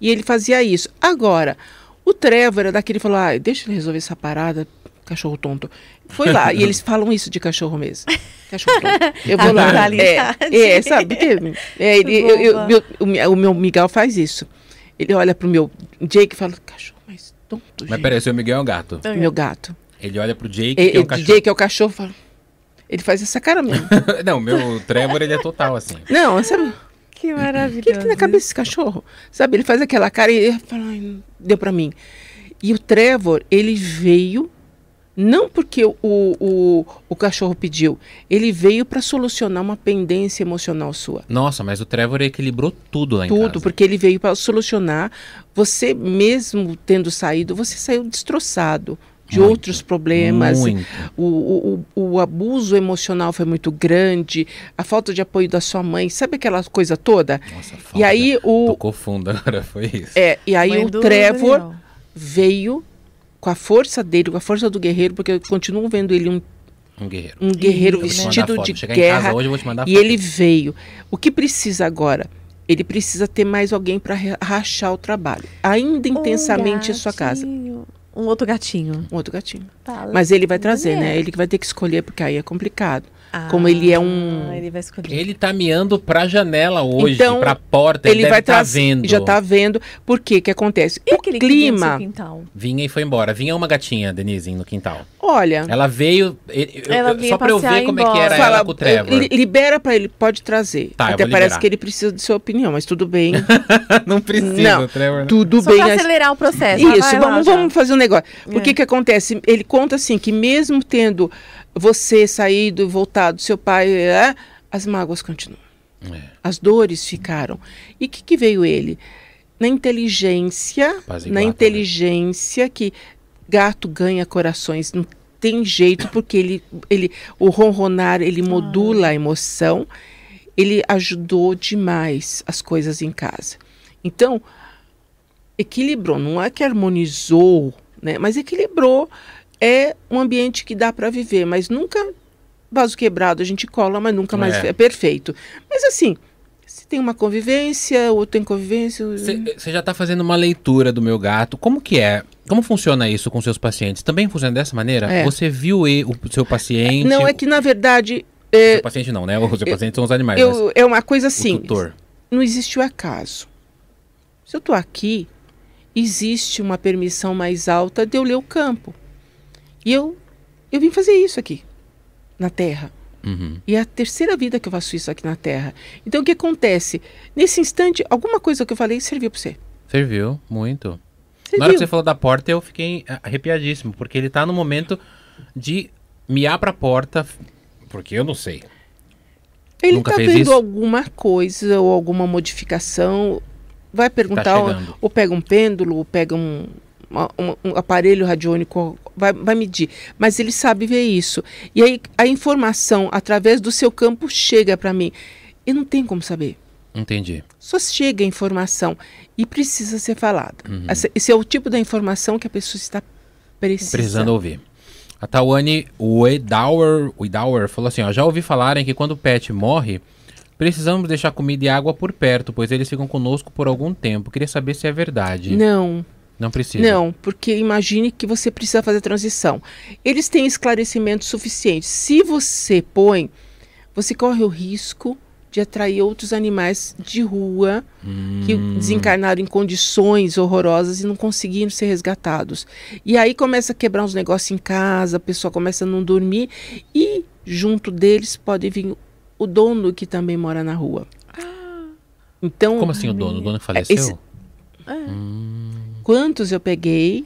E ele fazia isso. Agora, o Trevor era daquele que falou: ah, deixa ele resolver essa parada, cachorro tonto. Foi lá, e eles falam isso de cachorro mesmo. Cachorro tonto. Eu vou lá. É, é, sabe? É, ele, eu, eu, meu, o meu Miguel faz isso. Ele olha pro meu Jake e fala: cachorro mais tonto. Mas peraí, seu Miguel é um gato. Meu gato. Ele olha pro Jake, e, que é um cachorro. Jake é o cachorro fala. Ele faz essa cara mesmo. não, meu Trevor, ele é total assim. Não, sabe? Que maravilhoso. O que, que tem na cabeça desse cachorro? Sabe, ele faz aquela cara e ele fala, deu pra mim. E o Trevor, ele veio, não porque o, o, o cachorro pediu, ele veio para solucionar uma pendência emocional sua. Nossa, mas o Trevor equilibrou tudo lá tudo, em casa. Tudo, porque ele veio para solucionar. Você mesmo tendo saído, você saiu destroçado de muito, outros problemas. O, o, o, abuso emocional foi muito grande, a falta de apoio da sua mãe, sabe aquela coisa toda? Nossa, e aí o tocou fundo agora foi isso. É, e aí mãe o Trevor Daniel. veio com a força dele, com a força do guerreiro, porque eu continuo vendo ele um um guerreiro. Um guerreiro vestido de guerra. Hoje, e ele veio. O que precisa agora? Ele precisa ter mais alguém para rachar o trabalho. Ainda intensamente em sua casa. Um outro gatinho. Um outro gatinho. Tá, Mas ele vai trazer, né? Ele que vai ter que escolher, porque aí é complicado. Ah, como ele é um. Ele vai escolher. Ele tá miando pra janela hoje, então, pra porta, ele, ele vai estar tá vendo. Já tá vendo. Por quê? que acontece? E o clima. Vinha e foi embora. Vinha uma gatinha, Denise, no quintal. Olha. Ela veio. Ela só pra eu ver como embora. é que era Fala, ela com o Trevor. Libera pra ele, pode trazer. Tá, Até parece que ele precisa de sua opinião, mas tudo bem. não precisa, não, Trevor. Não. Tudo só bem. Pra acelerar o processo. Isso, vamos, vamos fazer um negócio. Por que é. que acontece? Ele conta assim que mesmo tendo você saído e voltado, seu pai, é, as mágoas continuam. É. As dores ficaram. E o que, que, veio ele? Na inteligência, na né? inteligência né? que gato ganha corações, não tem jeito porque ele, ele o ronronar ele modula a emoção. Ele ajudou demais as coisas em casa. Então equilibrou, não é que harmonizou, né? Mas equilibrou é um ambiente que dá para viver, mas nunca vaso quebrado a gente cola, mas nunca mais é, é perfeito. Mas assim, se tem uma convivência, ou tem convivência. Você já está fazendo uma leitura do meu gato. Como que é? Como funciona isso com seus pacientes? Também funciona dessa maneira? É. Você viu o seu paciente? Não, é que na verdade. É, seu paciente não, né? O seu paciente são os animais. Eu, é uma coisa assim. Não existe o acaso. Se eu estou aqui, existe uma permissão mais alta de eu ler o campo. E eu, eu vim fazer isso aqui, na Terra. Uhum. E é a terceira vida que eu faço isso aqui na Terra. Então o que acontece? Nesse instante, alguma coisa que eu falei serviu para você. Serviu, muito. Serviu. Na hora que você falou da porta, eu fiquei arrepiadíssimo, porque ele está no momento de miar para a porta, porque eu não sei. Ele está vendo isso? alguma coisa ou alguma modificação, vai perguntar, tá ou, ou pega um pêndulo, ou pega um, um, um aparelho radiônico vai, vai, medir, mas ele sabe ver isso. E aí a informação através do seu campo chega para mim. E não tem como saber. Entendi. Só chega a informação e precisa ser falada. Uhum. Esse é o tipo da informação que a pessoa está precisando, precisando ouvir. A Tawane Wedauer, Wedauer falou assim: ó, já ouvi falarem que quando o pet morre, precisamos deixar comida e água por perto, pois eles ficam conosco por algum tempo. Queria saber se é verdade. Não. Não precisa. Não, porque imagine que você precisa fazer a transição. Eles têm esclarecimento suficiente. Se você põe, você corre o risco de atrair outros animais de rua hum. que desencarnaram em condições horrorosas e não conseguiram ser resgatados. E aí começa a quebrar uns negócios em casa, a pessoa começa a não dormir e junto deles pode vir o dono que também mora na rua. Ah. Então, Como assim o dono? O dono faleceu? Esse, é. Hum quantos eu peguei.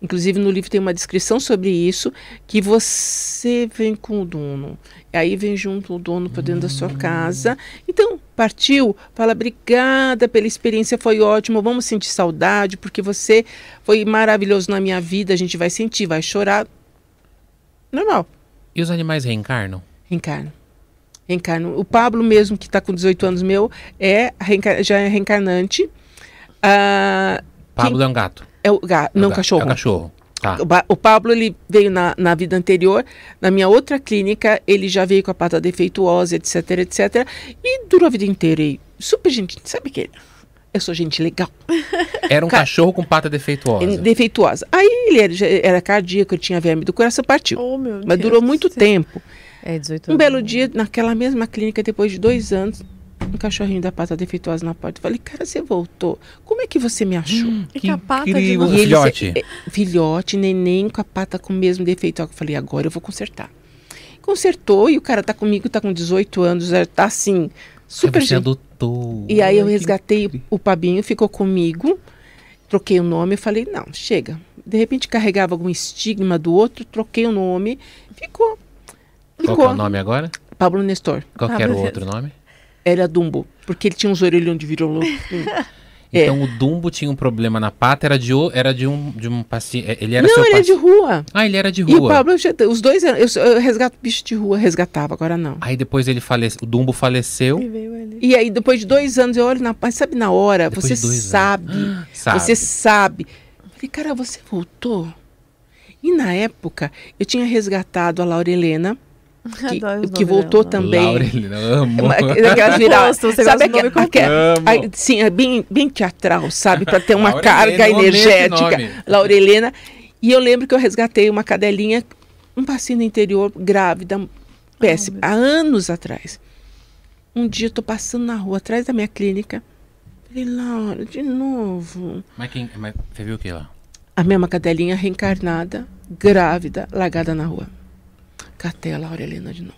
Inclusive no livro tem uma descrição sobre isso, que você vem com o dono. E aí vem junto o dono para dentro da sua casa. Então, partiu, fala obrigada pela experiência, foi ótimo, vamos sentir saudade, porque você foi maravilhoso na minha vida, a gente vai sentir, vai chorar. Normal. E os animais reencarnam? Reencarnam. Reencarnam. O Pablo mesmo, que está com 18 anos meu, é já é reencarnante. Ah, Pablo Quem... é um gato. É o gato, é não o gato. cachorro. É o cachorro. Tá. O, Pablo ele veio na, na vida anterior, na minha outra clínica, ele já veio com a pata defeituosa, etc, etc. E durou a vida inteira. E super gente, sabe que eu sou gente legal. Era um Ca... cachorro com pata defeituosa. Defeituosa. Aí ele era, era cardíaco, tinha verme do coração, partiu. Oh, Mas Deus durou muito tempo. É, 18 anos. Um belo dia, naquela mesma clínica, depois de dois anos, um cachorrinho da pata defeituosa na porta. Eu falei, cara, você voltou. Como é que você me achou? Hum, que, que a pata incrível. de filhote. É, filhote, neném com a pata com o mesmo defeito. Eu falei, agora eu vou consertar. Consertou e o cara tá comigo, tá com 18 anos, já tá assim, super Você adotou. E aí eu resgatei o Pabinho, ficou comigo, troquei o nome, eu falei, não, chega. De repente carregava algum estigma do outro, troquei o nome, ficou. ficou. Qual é o nome agora? Pablo Nestor. Qual ah, era o outro nome? Era Dumbo, porque ele tinha uns orelhões de virou Então é. o Dumbo tinha um problema na pata, era de, era de um, de um paciente. É, ele era Não, ele é de rua. Ah, ele era de rua. E o Pablo, os dois, eu, eu resgato bicho de rua, resgatava, agora não. Aí depois ele faleceu, o Dumbo faleceu. E, e aí depois de dois anos eu olho na mas sabe na hora, depois você sabe, sabe, você sabe. Eu falei, cara, você voltou? E na época eu tinha resgatado a Laura Helena que, que voltou dela. também. Laurelina, amo. Aquelas viradas. Sabe aquela, aquela, sim, é bem, bem teatral, sabe? Para ter uma carga energética. Laurelena. E eu lembro que eu resgatei uma cadelinha, um passinho no interior, grávida, Péssimo. Há anos atrás. Um dia eu tô passando na rua atrás da minha clínica. Falei, Laura, de novo. Mas, quem, mas você viu o que lá? A mesma cadelinha reencarnada, grávida, largada na rua. Catei a Laura Helena de novo.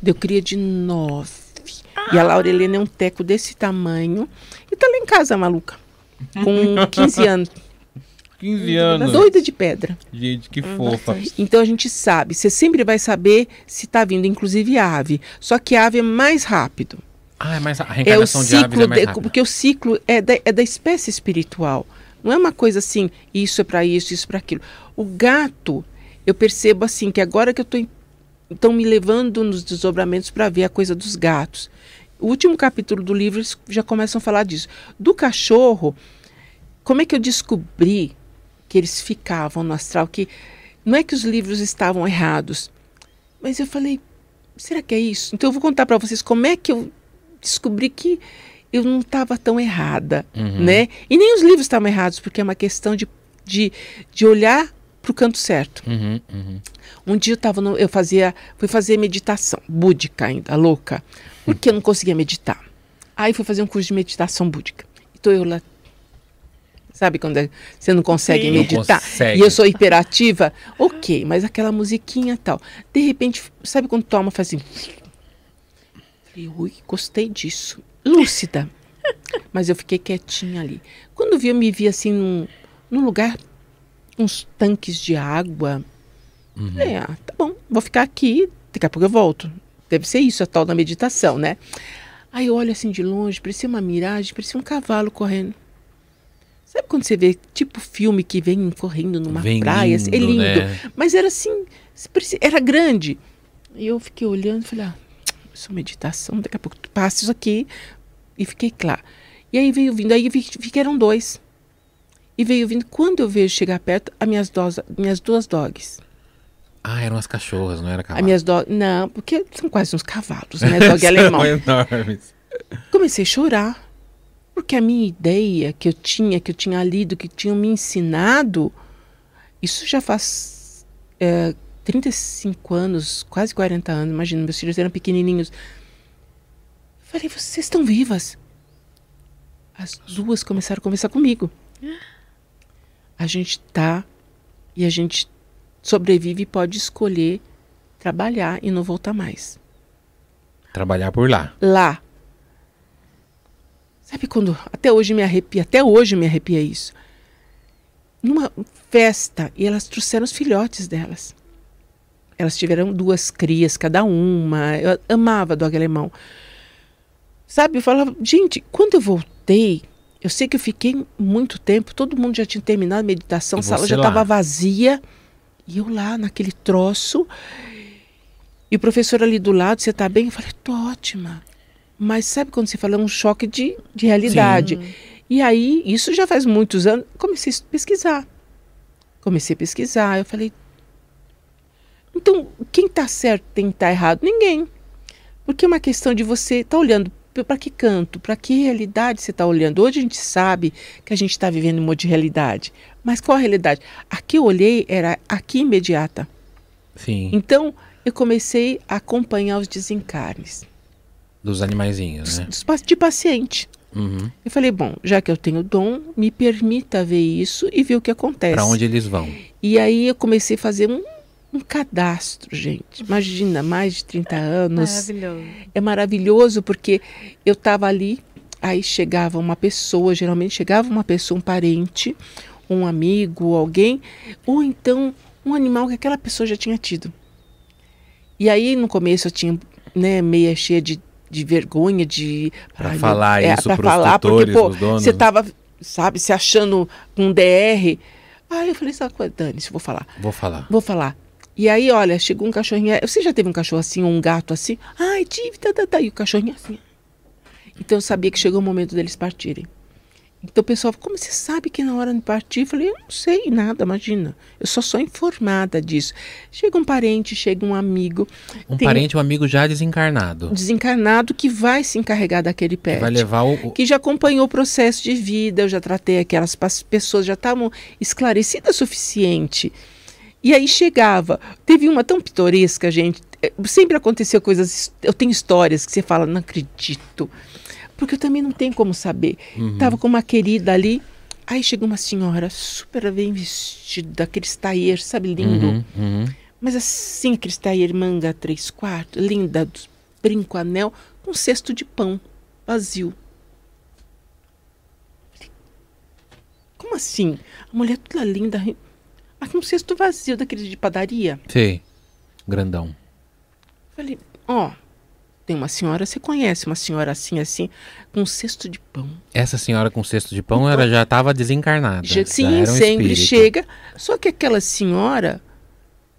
Deu cria de nove. E a Laura Helena é um teco desse tamanho. E tá lá em casa, maluca. Com 15 anos. 15 anos. Doida de pedra. Gente, que fofa. Então a gente sabe, você sempre vai saber se está vindo, inclusive ave. Só que a ave é mais rápido. Ah, é mais a É o reencarnação de aves ciclo, é mais de- rápida. porque o ciclo é da, é da espécie espiritual. Não é uma coisa assim, isso é para isso, isso para aquilo. O gato, eu percebo assim, que agora que eu estou estão me levando nos desdobramentos para ver a coisa dos gatos. O último capítulo do livro eles já começam a falar disso. Do cachorro, como é que eu descobri que eles ficavam no astral? Que não é que os livros estavam errados, mas eu falei, será que é isso? Então eu vou contar para vocês como é que eu descobri que eu não estava tão errada, Uhum. né? E nem os livros estavam errados, porque é uma questão de, de, de olhar para o canto certo. Uhum, uhum. Um dia eu tava no, eu fazia, fui fazer meditação, búdica ainda, louca, porque eu não conseguia meditar. Aí fui fazer um curso de meditação búdica. Então eu lá, sabe quando é- você não consegue Sim. Não meditar? consegue. E eu sou hiperativa, ok, mas aquela musiquinha tal. De repente, sabe quando toma, faz assim. Falei, ui, gostei disso. Lúcida. Mas eu fiquei quietinha ali. Quando vi, eu me vi assim num, num lugar, uns tanques de água. Uhum. Falei, ah, tá bom, vou ficar aqui, daqui a pouco eu volto. Deve ser isso, a tal da meditação, né? Aí eu olho assim de longe, parecia uma miragem, parecia um cavalo correndo. Sabe quando você vê tipo filme que vem correndo numa Vem praia? assim, é lindo, lindo. né? Mas era assim, era grande. E eu fiquei olhando e falei, ah, isso é meditação, daqui a pouco tu passa isso aqui. E fiquei claro. E aí veio vindo, aí vi que eram dois. E veio vindo, quando eu vejo chegar perto, as minhas, dos, minhas duas dogs. Ah, eram as cachorras, não era As cavalo. minhas dogs, não, porque são quase uns cavalos, né? Dog alemão. São enormes. Comecei a chorar. Porque a minha ideia que eu tinha, que eu tinha lido, que tinham me ensinado, isso já faz é, 35 anos, quase 40 anos, imagina, meus filhos eram pequenininhos. Falei, vocês estão vivas? As duas começaram a conversar comigo. A gente tá e a gente sobrevive e pode escolher trabalhar e não voltar mais. Trabalhar por lá. Lá. Sabe quando. Até hoje me arrepia, até hoje me arrepia isso. Numa festa, e elas trouxeram os filhotes delas. Elas tiveram duas crias, cada uma. Eu amava dog alemão. Sabe, eu falava, gente, quando eu voltei, eu sei que eu fiquei muito tempo, todo mundo já tinha terminado a meditação, a sala já estava vazia. E eu lá, naquele troço. E o professor ali do lado, você tá bem? Eu falei, tô ótima. Mas sabe quando você fala é um choque de, de realidade? E aí, isso já faz muitos anos, comecei a pesquisar. Comecei a pesquisar, eu falei, então, quem está certo, quem está errado? Ninguém. Porque é uma questão de você estar olhando para que canto, para que realidade você está olhando. Hoje a gente sabe que a gente está vivendo um monte de realidade. Mas qual a realidade? A que eu olhei era aqui imediata. Sim. Então, eu comecei a acompanhar os desencarnes Dos animaizinhos, né? dos de paciente. Uhum. Eu falei, bom, já que eu tenho dom, me permita ver isso e ver o que acontece. Pra onde eles vão? E aí eu comecei a fazer um, um cadastro, gente. Imagina, mais de 30 anos. Maravilhoso. É maravilhoso porque eu estava ali, aí chegava uma pessoa, geralmente chegava uma pessoa, um parente, um amigo, alguém, ou então um animal que aquela pessoa já tinha tido. E aí no começo eu tinha, né, meia cheia de, de vergonha de Ai, falar é, isso pra pros falar, tutores, porque pô, você tava, sabe, se achando um DR. Aí eu falei, sabe, qual é? Dane-se, vou falar. Vou falar. Vou falar. E aí, olha, chegou um cachorrinho. Você já teve um cachorro assim, ou um gato assim? Ai, tive, tá, tá, tá. E o cachorrinho assim. Então eu sabia que chegou o momento deles partirem. Então o pessoal, como você sabe que na hora de partir? Eu falei, eu não sei nada, imagina. Eu só sou informada disso. Chega um parente, chega um amigo Um Tem- parente, um amigo já desencarnado. desencarnado que vai se encarregar daquele pet. Que vai levar o. que já acompanhou o processo de vida, eu já tratei aquelas pessoas, já estavam esclarecidas o suficiente. E aí chegava, teve uma tão pitoresca, gente, é, sempre aconteceu coisas. Eu tenho histórias que você fala, não acredito. Porque eu também não tenho como saber. Uhum. Tava com uma querida ali. Aí chegou uma senhora super bem vestida, aquele tailleur, sabe, lindo. Uhum, uhum. Mas assim, aquele tailleur manga três quartos, linda, brinco, anel, com um cesto de pão vazio. Como assim? A mulher toda linda, mas com um cesto vazio daquele de padaria. Sei. Grandão. Falei, ó, tem uma senhora, você conhece uma senhora assim, assim, com um cesto de pão. Essa senhora com cesto de pão, ela já estava desencarnada. Já- sim, um sempre espírito. chega. Só que aquela senhora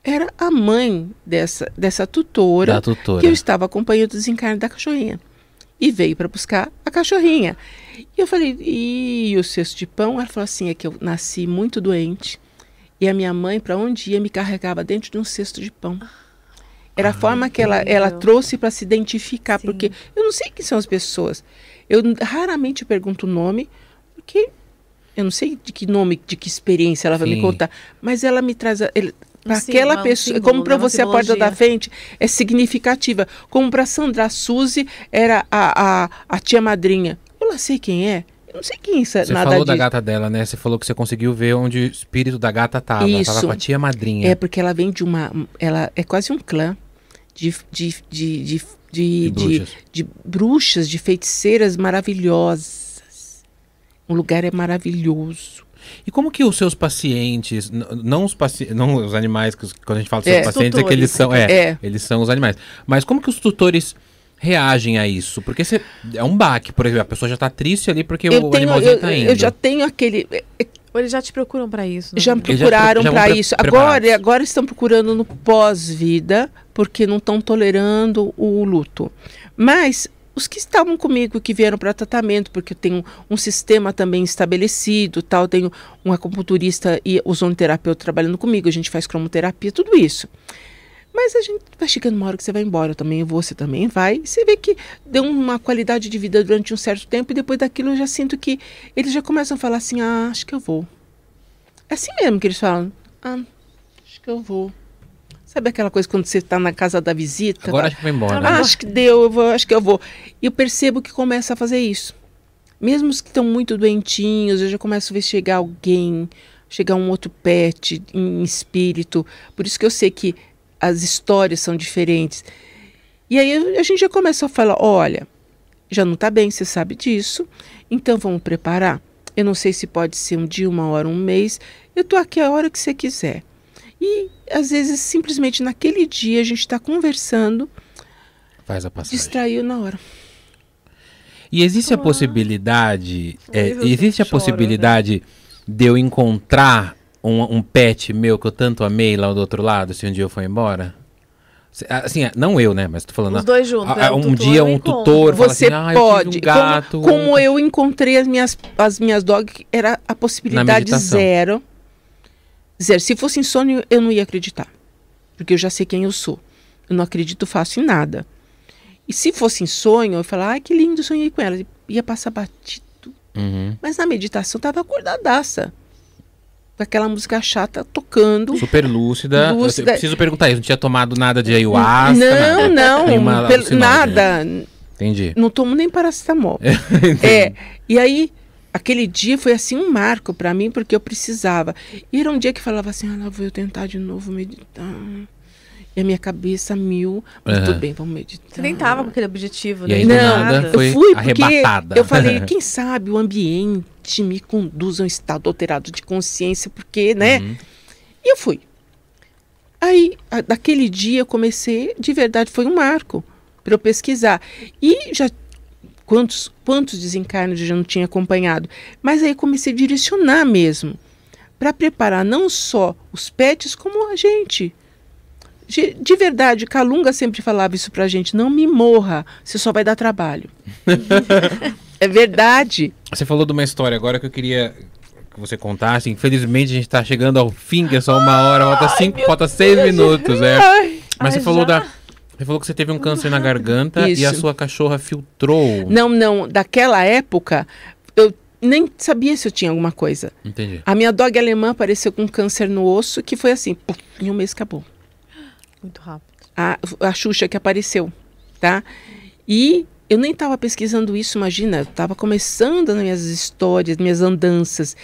era a mãe dessa, dessa tutora, Da tutora. que eu estava acompanhando o desencarne da cachorrinha. E veio para buscar a cachorrinha. E eu falei, e o cesto de pão? Ela falou assim: é que eu nasci muito doente. E a minha mãe, para onde ia, me carregava dentro de um cesto de pão. Era a forma que ela, ela trouxe para se identificar, Sim. porque eu não sei quem são as pessoas. Eu raramente pergunto o nome, porque eu não sei de que nome, de que experiência ela vai me Sim. contar. Mas ela me traz. Para aquela um pessoa, símbolo, como para né, uma você a porta da frente é significativa. Como para Sandra Suzy era a, a, a tia madrinha. Eu não sei quem é. Não sei quem é Você nada falou da disso. gata dela, né? Você falou que você conseguiu ver onde o espírito da gata tava. Ela Tava Isso. com a tia madrinha. É porque ela vem de uma. Ela é quase um clã de, de, de, de, de de, de, bruxas. de bruxas, de feiticeiras maravilhosas. O lugar é maravilhoso. E como que os seus pacientes, não os, paci não os animais, que quando a gente fala dos É. seus pacientes, é que eles são, é, É. eles são os animais. Mas como que os tutores reagem a isso? Porque você, é um baque, por exemplo, a pessoa já tá triste ali porque Eu, o tenho, animalzinho eu, tá indo. eu já tenho aquele. Ou eles já te procuram pra isso? né? Já me procuraram para pre- isso. Agora, agora estão procurando no pós-vida, porque não estão tolerando o luto. Mas os que estavam comigo, que vieram para tratamento, porque eu tenho um sistema também estabelecido, tal, tenho um acupunturista e ozonoterapeuta trabalhando comigo, a gente faz cromoterapia, tudo isso. Mas a gente vai chegando uma hora que você vai embora, eu também você também vai. Você vê que deu uma qualidade de vida durante um certo tempo e depois daquilo eu já sinto que eles já começam a falar assim: ah, acho que eu vou. É assim mesmo que eles falam: ah, acho que eu vou. Sabe aquela coisa quando você está na casa da visita? Agora tá? acho que vai embora. Ah, né? acho que deu, eu vou, acho que eu vou. E eu percebo que começa a fazer isso. Mesmo os que estão muito doentinhos, eu já começo a ver chegar alguém, chegar um outro pet em espírito. Por isso que eu sei que as histórias são diferentes. E aí a gente já começa a falar: olha, já não está bem, você sabe disso, então vamos preparar. Eu não sei se pode ser um dia, uma hora, um mês. Eu estou aqui a hora que você quiser. E às vezes, simplesmente naquele dia, a gente está conversando, Faz a passagem. distraiu na hora. E existe a possibilidade, é, existe a choro, possibilidade de eu encontrar um, um pet meu que eu tanto amei lá do outro lado, se um dia eu for embora? Se- Assim, não eu, né? Mas tô falando. Os dois juntos. ah, né? O um tutor dia um encontro. tutor fala Você assim, ah, pode. um gato. Como, como eu encontrei as minhas, as minhas dogs, era a possibilidade zero. Zero. Se fosse insônia, eu não ia acreditar. Porque eu já sei quem eu sou. Eu não acredito fácil em nada. E se fosse em sonho, eu ia falar, ai, que lindo, sonhei com ela. Ia passar batido. Uhum. Mas na meditação tava acordadaça. Com aquela música chata tocando. Super lúcida. Eu Lúcida. preciso perguntar isso. Não tinha tomado nada de ayahuasca? não, nada. Não. nada. Entendi. Não tomo nem paracetamol. É, e aí, aquele dia foi assim um marco para mim, porque eu precisava. E era um dia que falava assim: ah, lá vou eu tentar de novo meditar. E a minha cabeça mil. Mas Aham. tudo bem, vamos meditar. Você nem tava com aquele objetivo, E né? Não, nada, foi eu fui porque arrebatada. eu falei, quem sabe o ambiente me conduz a um estado alterado de consciência, porque, né? Uhum. E eu fui. Aí, a- daquele dia, eu comecei, de verdade, foi um marco para eu pesquisar. E já, quantos, quantos desencarnos eu já não tinha acompanhado? Mas aí comecei a direcionar mesmo, para preparar não só os pets, como a gente. De, de verdade, Calunga sempre falava isso pra gente: não me morra, você só vai dar trabalho. é verdade. Você falou de uma história agora que eu queria que você contasse. Infelizmente, a gente tá chegando ao fim, que é só uma hora, falta cinco, falta seis minutos, é. Ai. Mas você Ai, falou já? da. Você falou que você teve um câncer na garganta e Isso. a sua cachorra filtrou. Não, não, daquela época, eu nem sabia se eu tinha alguma coisa. Entendi. A minha dog alemã apareceu com câncer no osso, que foi assim, puf, em um mês acabou. Muito rápido. a, a Xuxa que apareceu, tá? E eu nem estava pesquisando isso, imagina, eu estava começando nas minhas histórias, minhas andanças.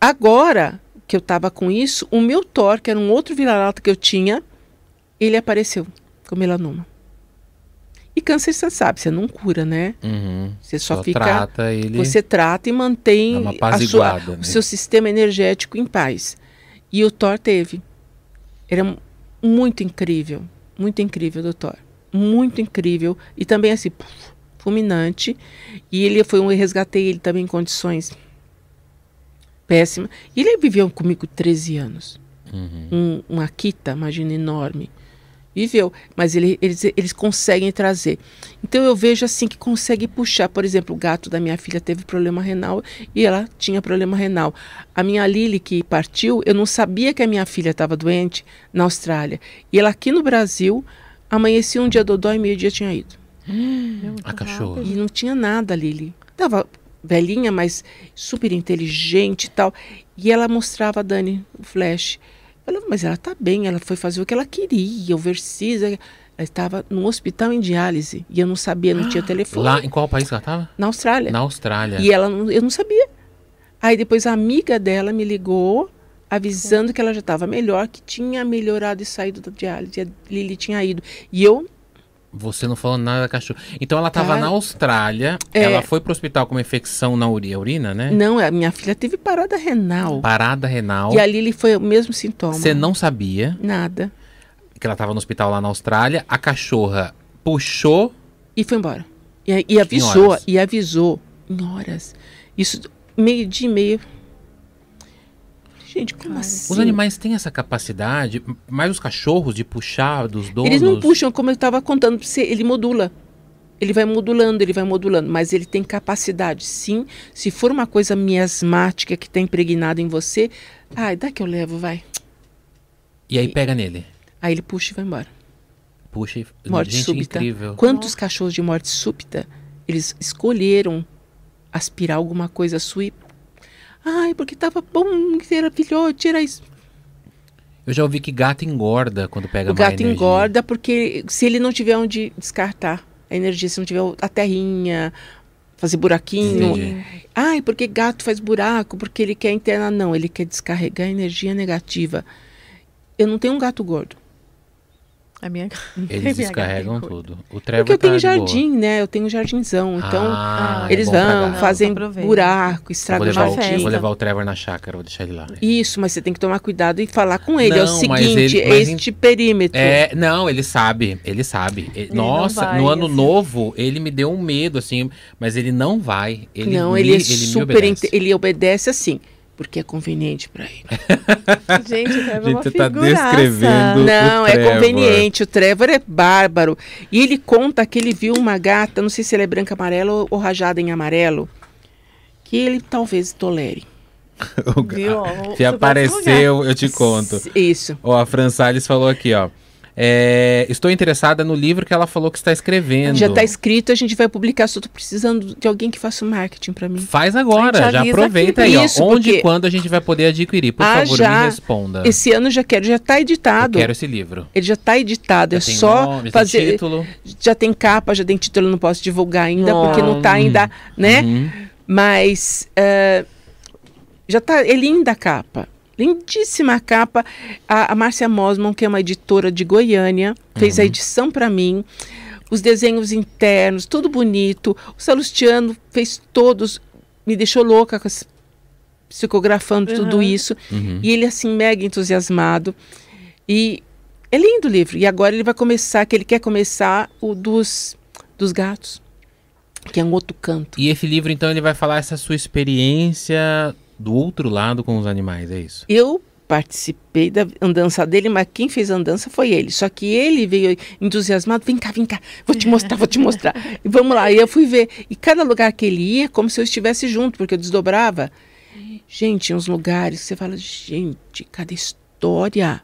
Agora que eu estava com isso, o meu Thor, que era um outro vira-lata que eu tinha, ele apareceu com melanoma. E câncer, você sabe, você não cura, né? Uhum. Você só, Só fica. trata ele. Você trata e mantém a sua, né? o seu sistema energético em paz. E o Thor teve. Era muito incrível. Muito incrível, doutor. Muito incrível. E também assim, puf, fulminante. E ele foi um. Eu resgatei ele também em condições péssimas. E ele viveu comigo 13 anos. Uhum. Um, um Akita, imagina, enorme. Viveu, mas ele- eles, eles conseguem trazer. Então eu vejo assim que consegue puxar. Por exemplo, o gato da minha filha teve problema renal e ela tinha problema renal. A minha Lily, que partiu, eu não sabia que a minha filha estava doente na Austrália. E ela aqui no Brasil, amanhecia um dia dodó e meio-dia tinha ido. A cachorra. E não tinha nada, Lili. Tava velhinha, mas super inteligente e tal. E ela mostrava a Dani o flash. Falei, mas ela tá bem, ela foi fazer o que ela queria, o Vercis. Ela estava no hospital em diálise. E eu não sabia, não tinha telefone. Lá em qual país ela tava? Na Austrália. Na Austrália. E ela, eu não sabia. Aí depois a amiga dela me ligou, avisando que ela já estava melhor, que tinha melhorado e saído da diálise. A Lili tinha ido. E eu Você não falou nada da cachorra. Então ela tava Tá. na Austrália, É. ela foi pro hospital com uma infecção na uri- urina, né? Não, a minha filha teve parada renal. Parada renal. E a Lili foi o mesmo sintoma. Você não sabia Nada. que ela tava no hospital lá na Austrália. A cachorra puxou. E foi embora. E, e avisou, e avisou em horas. Isso, meio dia e meio. Gente, como Cara, assim? Os animais têm essa capacidade, mais os cachorros, de puxar dos donos. Eles não puxam, como eu estava contando pra você, ele modula. Ele vai modulando, ele vai modulando, mas ele tem capacidade, sim. Se for uma coisa miasmática que está impregnada em você, ai, dá que eu levo, vai. E aí pega nele. Aí ele puxa e vai embora. Puxa e. Morte Gente, súbita. incrível. Quantos cachorros de morte súbita eles escolheram aspirar alguma coisa sua e. Ai, porque tava bom, que era filhote, era isso. Eu já ouvi que gato engorda quando pega O gato energia. engorda porque se ele não tiver onde descartar a energia, se não tiver a terrinha, fazer buraquinho. Entendi. Ai, porque gato faz buraco, porque ele quer internar. Não, ele quer descarregar energia negativa. Eu não tenho um gato gordo. A minha... Eles minha descarregam é tudo. O Trevor Porque eu tá tenho boa. jardim, né? Eu tenho jardinzão. Então, Ah, eles é bom pra vão, fazem buraco, Eu Vou estragam o levar, o, jardim. vou levar o Trevor na chácara, vou deixar ele lá. Isso, mas você tem que tomar cuidado e falar com ele. é o Não, seguinte, ele- mas este perímetro. É, não, ele sabe, ele sabe. Ele- não nossa, vai, no ano assim. novo, ele me deu um medo, assim, mas ele não vai. Ele não, me, ele é me super. obedece. Ele obedece assim, porque é conveniente para ele. Gente, o Trevor é uma tá descrevendo- Não, o é conveniente. O Trevor é bárbaro. E ele conta que ele viu uma gata, não sei se ela é branca amarela ou, ou rajada em amarelo, que ele talvez tolere. Viu? Se apareceu, eu te conto. Isso. Ó, a Fran Salles falou aqui, ó. É, estou interessada no livro que ela falou que está escrevendo. Já está escrito, a gente vai publicar. Só tô precisando de alguém que faça o marketing para mim. Faz agora, já aproveita aqui. aí, Isso, ó. Onde e quando a gente vai poder adquirir? Por Ah, favor, já. me responda. Esse ano já quero, já está Eu editado. quero esse livro. Ele já está editado. Já é só nome, fazer. título. Já tem capa, já tem título, eu não posso divulgar ainda, porque não está ainda, né? Uhum. Mas eh, já tá, é linda a capa. Lindíssima a capa. A, a Márcia Mosman, que é uma editora de Goiânia, fez a Uhum. edição para mim. Os desenhos internos, tudo bonito. O Salustiano fez todos, me deixou louca psicografando tudo Uhum. isso. Uhum. E ele, assim, mega entusiasmado. E é lindo o livro. E agora ele vai começar, que ele quer começar o dos, dos gatos, que é um outro canto. E esse livro, então, ele vai falar essa sua experiência do outro lado com os animais, é isso? Eu participei da andança dele, mas quem fez a andança foi ele. Só que ele veio entusiasmado, vem cá, vem cá, vou te mostrar, vou te mostrar. E vamos lá, e eu fui ver. E cada lugar que ele ia, como se eu estivesse junto, porque eu desdobrava. Gente, uns lugares que você fala, gente, cada história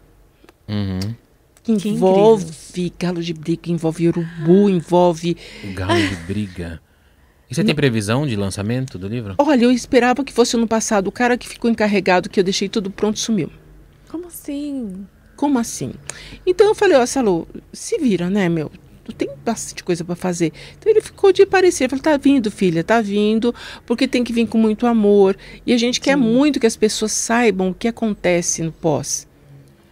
Uhum. que Que envolve galo de briga, envolve urubu, envolve... O galo de briga. E você tem previsão de lançamento do livro? Olha, eu esperava que fosse ano passado. O cara que ficou encarregado, que eu deixei tudo pronto, sumiu. Como assim? como assim? Então eu falei, ó, Salô, se vira, né, meu? Tu tem bastante coisa para fazer. Então ele ficou de parecer. Falei, tá vindo, filha, tá vindo, porque tem que vir com muito amor. E a gente Sim. quer muito que as pessoas saibam o que acontece no pós.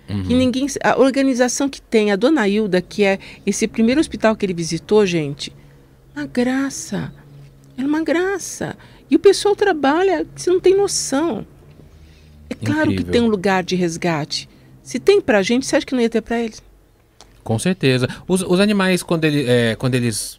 Uhum. Que ninguém. A organização que tem, a dona Hilda, que é esse primeiro hospital que ele visitou, gente, uma graça. É uma graça. E o pessoal trabalha, você não tem noção. É claro Incrível. que tem um lugar de resgate. Se tem pra gente, você acha que não ia ter pra eles? Com certeza. Os, os animais, quando, ele, é, quando eles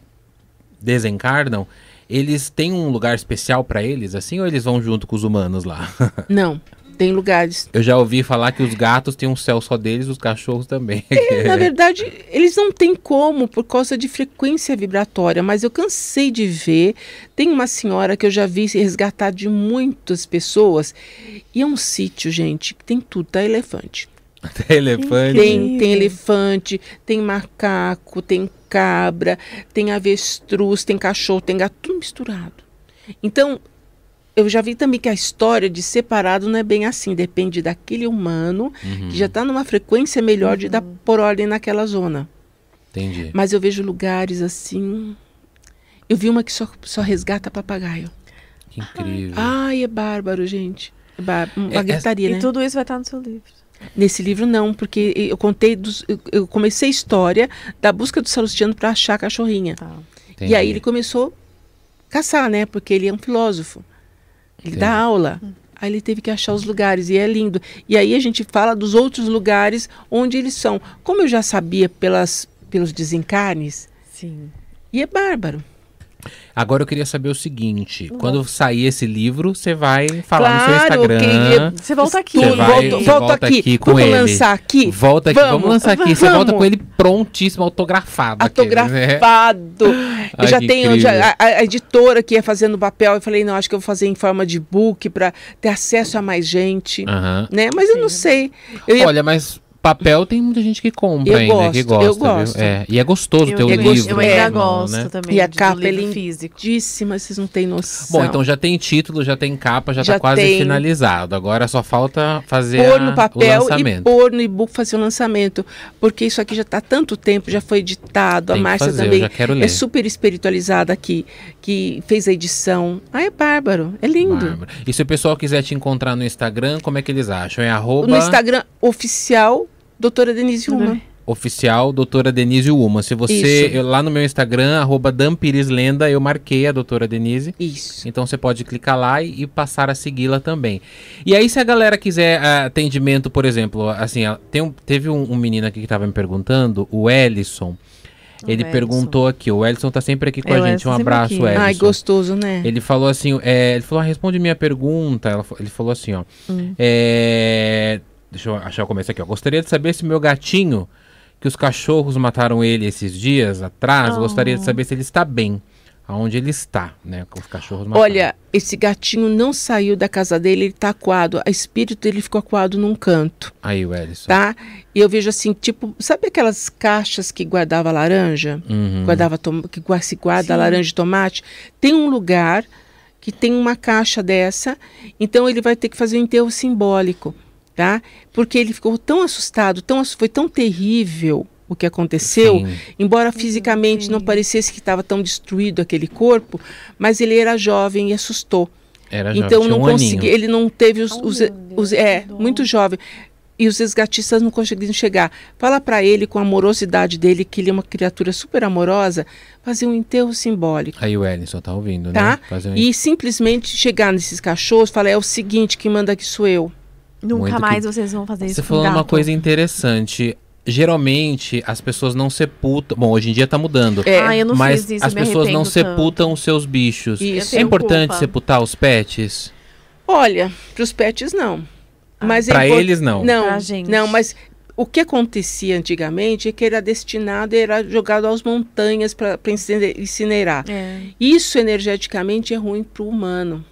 desencarnam, eles têm um lugar especial para eles, assim, ou eles vão junto com os humanos lá? Não. Tem lugares. Eu já ouvi falar que os gatos têm um céu só deles, os cachorros também. É, na verdade, eles não têm como por causa de frequência vibratória, mas eu cansei de ver. Tem uma senhora que eu já vi resgatar de muitas pessoas. E é um sítio, gente, que tem tudo, tá elefante. Tem elefante? Tem, tem elefante, tem macaco, tem cabra, tem avestruz, tem cachorro, tem gato, tudo misturado. Então, eu já vi também que a história de separado não é bem assim, depende daquele humano uhum. que já está numa frequência melhor uhum. de dar por ordem naquela zona. Entendi. Mas eu vejo lugares assim. Eu vi uma que só, só resgata papagaio. Que incrível. Ai, é bárbaro, gente. É bárbaro. Uma é, gritaria, é, né? E tudo isso vai estar no seu livro. Nesse livro não, porque eu contei dos, eu comecei a história da busca do Salustiano para achar a cachorrinha. Tá. E aí ele começou a caçar, né? Porque ele é um filósofo. Ele Sim. dá aula. Aí ele teve que achar os lugares e é lindo. E aí a gente fala dos outros lugares onde eles são. Como eu já sabia pelas, pelos desencarnes. Sim. E é bárbaro. Agora eu queria saber o seguinte: uhum. quando sair esse livro, você vai falar claro, no seu Instagram. Você volta aqui. Você vai, volta, volta aqui. aqui com vamos ele. lançar aqui? Volta aqui, vamos, vamos lançar aqui. Você volta com ele prontíssimo, autografado. Autografado. Né? Eu já tenho já, a, a, editora que ia fazendo papel. Eu falei, não, acho que eu vou fazer em forma de book para ter acesso a mais gente. Uhum. Né? Mas eu não sei. Eu ia... Olha, mas papel tem muita gente que compra eu ainda, gosto, que gosta. Eu gosto. É, e é gostoso eu, ter o livro. Eu ainda gosto né? também. E a capa é lindíssima, vocês não têm noção. Bom, então já tem título, já tem capa, já, já tá quase tem. finalizado. Agora só falta fazer pôr no papel e pôr no e-book fazer o lançamento. Porque isso aqui já está há tanto tempo, já foi editado. Tem a Márcia também é super espiritualizada aqui, que fez a edição. Ah, é bárbaro, é lindo. Bárbaro. E se o pessoal quiser te encontrar no Instagram, como é que eles acham? É arroba... No Instagram oficial doutora Denise Uma. Oficial, doutora Denise Uma. Se você, eu, lá no meu Instagram, arroba Dampirislenda, eu marquei a doutora Denise. Isso. Então você pode clicar lá e, e passar a segui-la também. E aí, se a galera quiser uh, atendimento, por exemplo, assim, tem um, teve um, um menino aqui que estava me perguntando, o Ellison. Ele perguntou aqui, o Ellison tá sempre aqui com é, a gente. Um abraço, Ellison. Ai, gostoso, né? Ele falou assim, é, ele falou, ah, responde minha pergunta. ele falou assim, ó. Hum. É, Deixa eu achar o começo aqui, ó. Gostaria de saber se meu gatinho, que os cachorros mataram ele esses dias atrás, oh. gostaria de saber se ele está bem. Aonde ele está, né? Com os cachorros mataram. Olha, esse gatinho não saiu da casa dele, ele está acuado. A espírito dele ficou acuado num canto. Aí, o Ellison. Tá? E eu vejo assim, tipo, sabe aquelas caixas que guardava laranja? Uhum. Guardava que se guarda Sim. laranja e tomate? Tem um lugar que tem uma caixa dessa, então ele vai ter que fazer um enterro simbólico tá? Porque ele ficou tão assustado, tão foi tão terrível o que aconteceu, Sim. embora fisicamente não parecesse que estava tão destruído aquele corpo, mas ele era jovem e assustou. Era então jovem, não um consegui, ele não teve os, os, os é muito jovem e os resgatistas não conseguiram chegar. Fala para ele com a amorosidade dele que ele é uma criatura super amorosa, fazer um enterro simbólico. Aí o Ellison tá ouvindo, tá? né? Um... E simplesmente chegar nesses cachorros, falar é o seguinte, que manda aqui sou eu. Nunca mais que... vocês vão fazer isso. Você falou uma coisa interessante. Geralmente as pessoas não sepultam. Bom, hoje em dia tá mudando. É. Ah, eu não mas fiz isso, as pessoas não sepultam tanto. os seus bichos. Isso. É importante culpa. sepultar os pets? Olha, para os pets não. Ah. Mas para é eles não. Não, não, mas o que acontecia antigamente é que era destinado, era jogado às montanhas para incinerar. É. Isso energeticamente é ruim para o humano.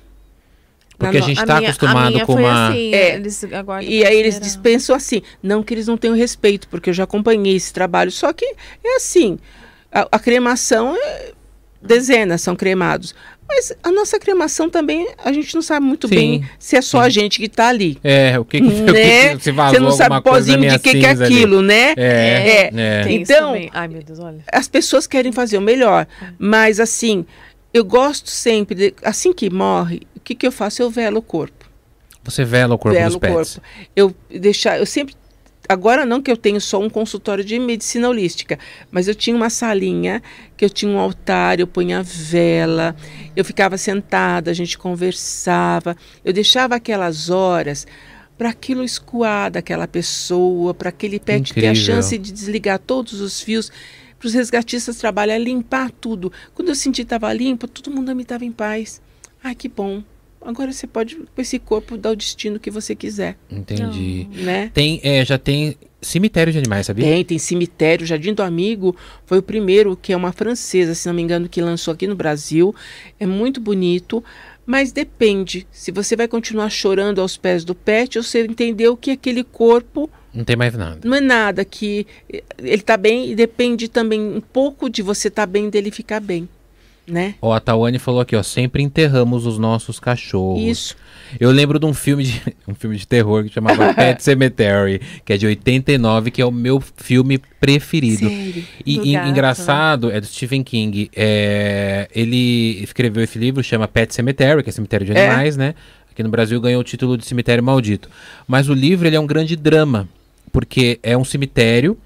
Porque a gente está acostumado com uma. Assim, é, eles e aí eles dispensam assim. Não que eles não tenham respeito, porque eu já acompanhei esse trabalho. Só que é assim: a, a cremação é, dezenas são cremados. Mas a nossa cremação também, a gente não sabe muito Sim, bem se é só sim. a gente que está ali. É, o que que, o que Né? que se vazou Você não sabe pozinho minha de que, que é cinza ali. aquilo, né? É, é. Tem isso Então. Ai, meu Deus, olha. as pessoas querem fazer o melhor, mas assim, eu gosto sempre, de- assim que morre, que, que eu faço? Eu velo o corpo. Você vela o corpo velo dos o pets. corpo. Eu deixar, eu sempre agora não que eu tenho só um consultório de medicina holística, mas eu tinha uma salinha que eu tinha um altar, eu punha vela, eu ficava sentada, a gente conversava, eu deixava aquelas horas para aquilo escoar daquela pessoa, para aquele pet ter a Incrível. chance de desligar todos os fios. Para os resgatistas trabalhar, limpar tudo. Quando eu senti que estava limpo, todo mundo me estava em paz. Ai, que bom. Agora você pode, com esse corpo, dar o destino que você quiser, Entendi. né? Tem, é, já tem cemitério de animais, sabia? Tem, tem cemitério. Jardim do Amigo foi o primeiro, que é uma francesa, se não me engano, que lançou aqui no Brasil. É muito bonito, mas depende. Se você vai continuar chorando aos pés do pet, ou você entendeu que aquele corpo Não tem mais nada. não é nada, que ele está bem e depende também um pouco de você estar bem dele ficar bem, né? Ó, a Tawane falou aqui, ó, sempre enterramos os nossos cachorros. Isso. Eu lembro de um filme de um filme de terror que chamava Pet Cemetery, que é de 89, que é o meu filme preferido. Sério. E, e gato, engraçado, é do Stephen King. É, ele escreveu esse livro, chama Pet Cemetery, que é cemitério de É. animais, né? Aqui no Brasil ganhou o título de Cemitério Maldito. Mas o livro ele é um grande drama, porque é um cemitério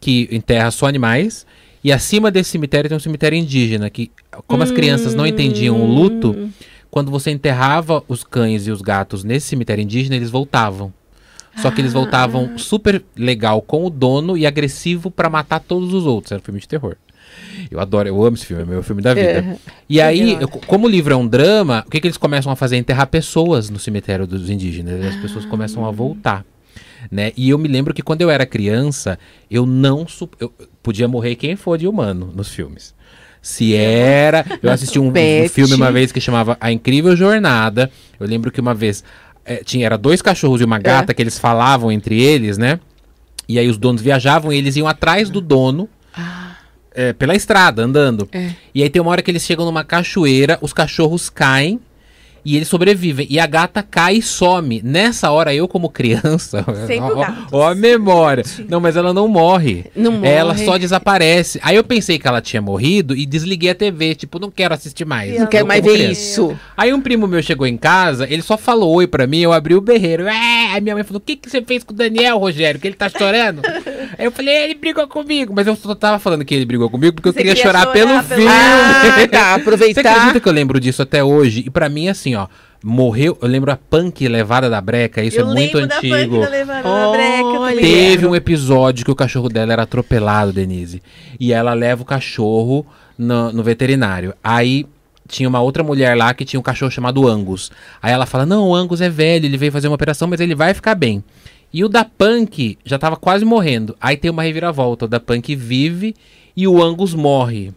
que enterra só animais. E acima desse cemitério tem um cemitério indígena, que, como as crianças não entendiam o luto, quando você enterrava os cães e os gatos nesse cemitério indígena, eles voltavam. Só que eles voltavam super legal com o dono e agressivo pra matar todos os outros. Era um filme de terror. Eu adoro, eu amo esse filme, é meu filme da vida. É. E aí, Legal. eu- como o livro é um drama, o que, que eles começam a fazer? Enterrar pessoas no cemitério dos indígenas. As pessoas começam a voltar. Né? E eu me lembro que quando eu era criança, eu não. su- Eu podia morrer quem for de humano nos filmes. Se era. Eu assisti um, um filme uma vez que chamava A Incrível Jornada. Eu lembro que uma vez eh, tinha era dois cachorros e uma gata que eles falavam entre eles, né? E aí os donos viajavam e eles iam atrás do dono é, pela estrada, andando. É. E aí tem uma hora que eles chegam numa cachoeira, os cachorros caem e eles sobrevivem. E a gata cai e some. Nessa hora, eu, como criança. Ó, ó, a memória. Não, mas ela não morre. Não Ela morre. só desaparece. Aí eu pensei que ela tinha morrido e desliguei a TV. Tipo, não quero assistir mais. Não quero mais ver criança. isso. Aí um primo meu chegou em casa, ele só falou oi pra mim, eu abri o berreiro. É, aí minha mãe falou: O que, que você fez com o Daniel, Rogério? Que ele tá chorando? aí eu falei: Ele brigou comigo. Mas eu só tava falando que ele brigou comigo porque eu Você queria, queria chorar, chorar pelo pelo- filme. Ah, tá. Você Aproveitar. acredita que eu lembro disso até hoje? E pra mim, assim, ó, morreu. Eu lembro a punk levada da breca, isso eu é muito antigo. da punk da levada da breca. Teve um episódio que o cachorro dela era atropelado, Denise. E ela leva o cachorro no, no veterinário. Aí tinha uma outra mulher lá que tinha um cachorro chamado Angus. Aí ela fala: Não, o Angus é velho, ele veio fazer uma operação, mas ele vai ficar bem. E o da Punk já tava quase morrendo. Aí tem uma reviravolta: o da Punk vive e o Angus morre.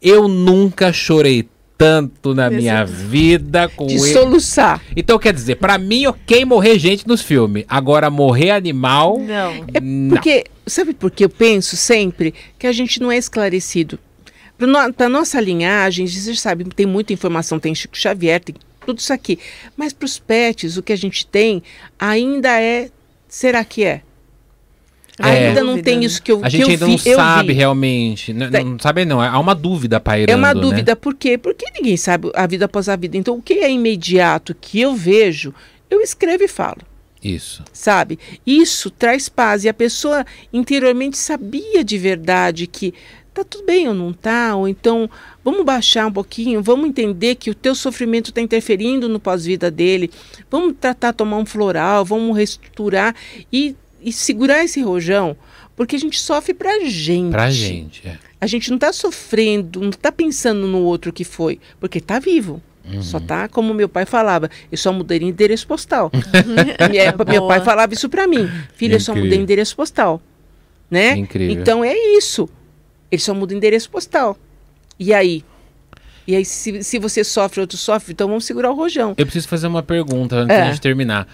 Eu nunca chorei tanto na Desse- minha vida com De ele. soluçar. Então, quer dizer, pra mim, ok morrer gente nos filmes. Agora, morrer animal. Não. não. Porque, sabe por que eu penso sempre que a gente não é esclarecido? Para nossa linhagem, você sabe, tem muita informação, tem Chico Xavier, tem tudo isso aqui. Mas para os pets, o que a gente tem ainda é. Será que é? É. Ainda não tem isso que eu, A gente eu ainda vi, não sabe realmente. Não, Tem. não sabe, não. Há uma dúvida pairando. É uma né? dúvida, por quê? Porque ninguém sabe a vida após a vida. Então, o que é imediato que eu vejo, eu escrevo e falo. Isso. sabe? Isso traz paz e a pessoa interiormente sabia de verdade que tá tudo bem ou não tá, ou então vamos baixar um pouquinho, vamos entender que o teu sofrimento está interferindo no pós-vida dele, vamos tratar, tomar um floral, vamos reestruturar e, e segurar esse rojão, porque a gente sofre pra gente. Pra gente. É. A gente não está sofrendo, não está pensando no outro que foi, porque está vivo. Uhum. Só tá, como meu pai falava, eu só mudei endereço postal. Boa. meu pai falava isso para mim. Filho, eu só mudei endereço postal. Né? Incrível. Então é isso. Ele só muda endereço postal. E aí? E aí, se, se você sofre, outro sofre, então vamos segurar o rojão. Eu preciso fazer uma pergunta antes É. de gente terminar.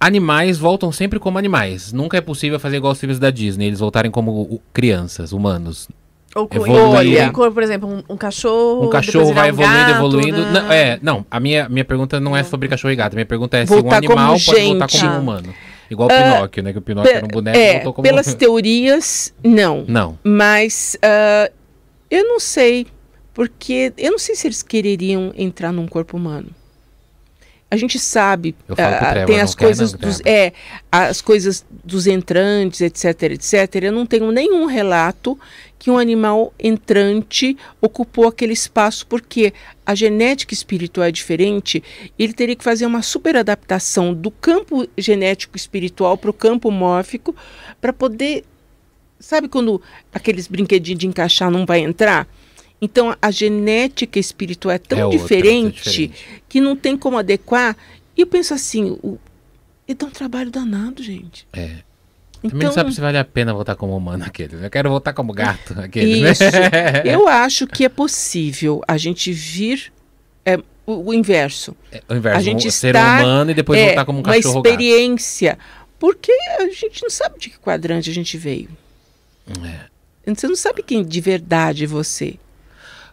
Animais voltam sempre como animais. Nunca é possível fazer igual os filmes da Disney, eles voltarem como crianças, humanos. Ou com Evoluir. um por exemplo, um, um cachorro. Um cachorro vai um evoluindo, gato, evoluindo. né? Não, é, não, a minha, minha pergunta não é sobre cachorro e gato. Minha pergunta é se um Voltar animal pode voltar gente. como Ah. humano. Igual o Pinóquio, né? Que o Pinóquio era um boneco e é, voltou como pelas teorias, não. Não. Mas ah, eu não sei, porque eu não sei se eles quereriam entrar num corpo humano. A gente sabe, ah, Trevor, tem as coisas não, dos, é, as coisas dos entrantes, etc, etc. Eu não tenho nenhum relato que um animal entrante ocupou aquele espaço porque a genética espiritual é diferente. Ele teria que fazer uma super adaptação do campo genético espiritual para o campo mórfico para poder Sabe quando aqueles brinquedinhos de encaixar não vai entrar? Então a genética espiritual é tão É outra, diferente, é diferente. que não tem como adequar. E eu penso assim, o, dá um trabalho danado, gente. É. Também Então, não sabe se vale a pena voltar como humano aquele. né? Eu quero voltar como gato aquele, isso. né? eu acho que é possível a gente vir é, o, o inverso. É, o inverso, A gente um ser humano e depois é, voltar como um uma cachorro gato. experiência. Porque a gente não sabe de que quadrante a gente veio. É. Você não sabe quem de verdade é você.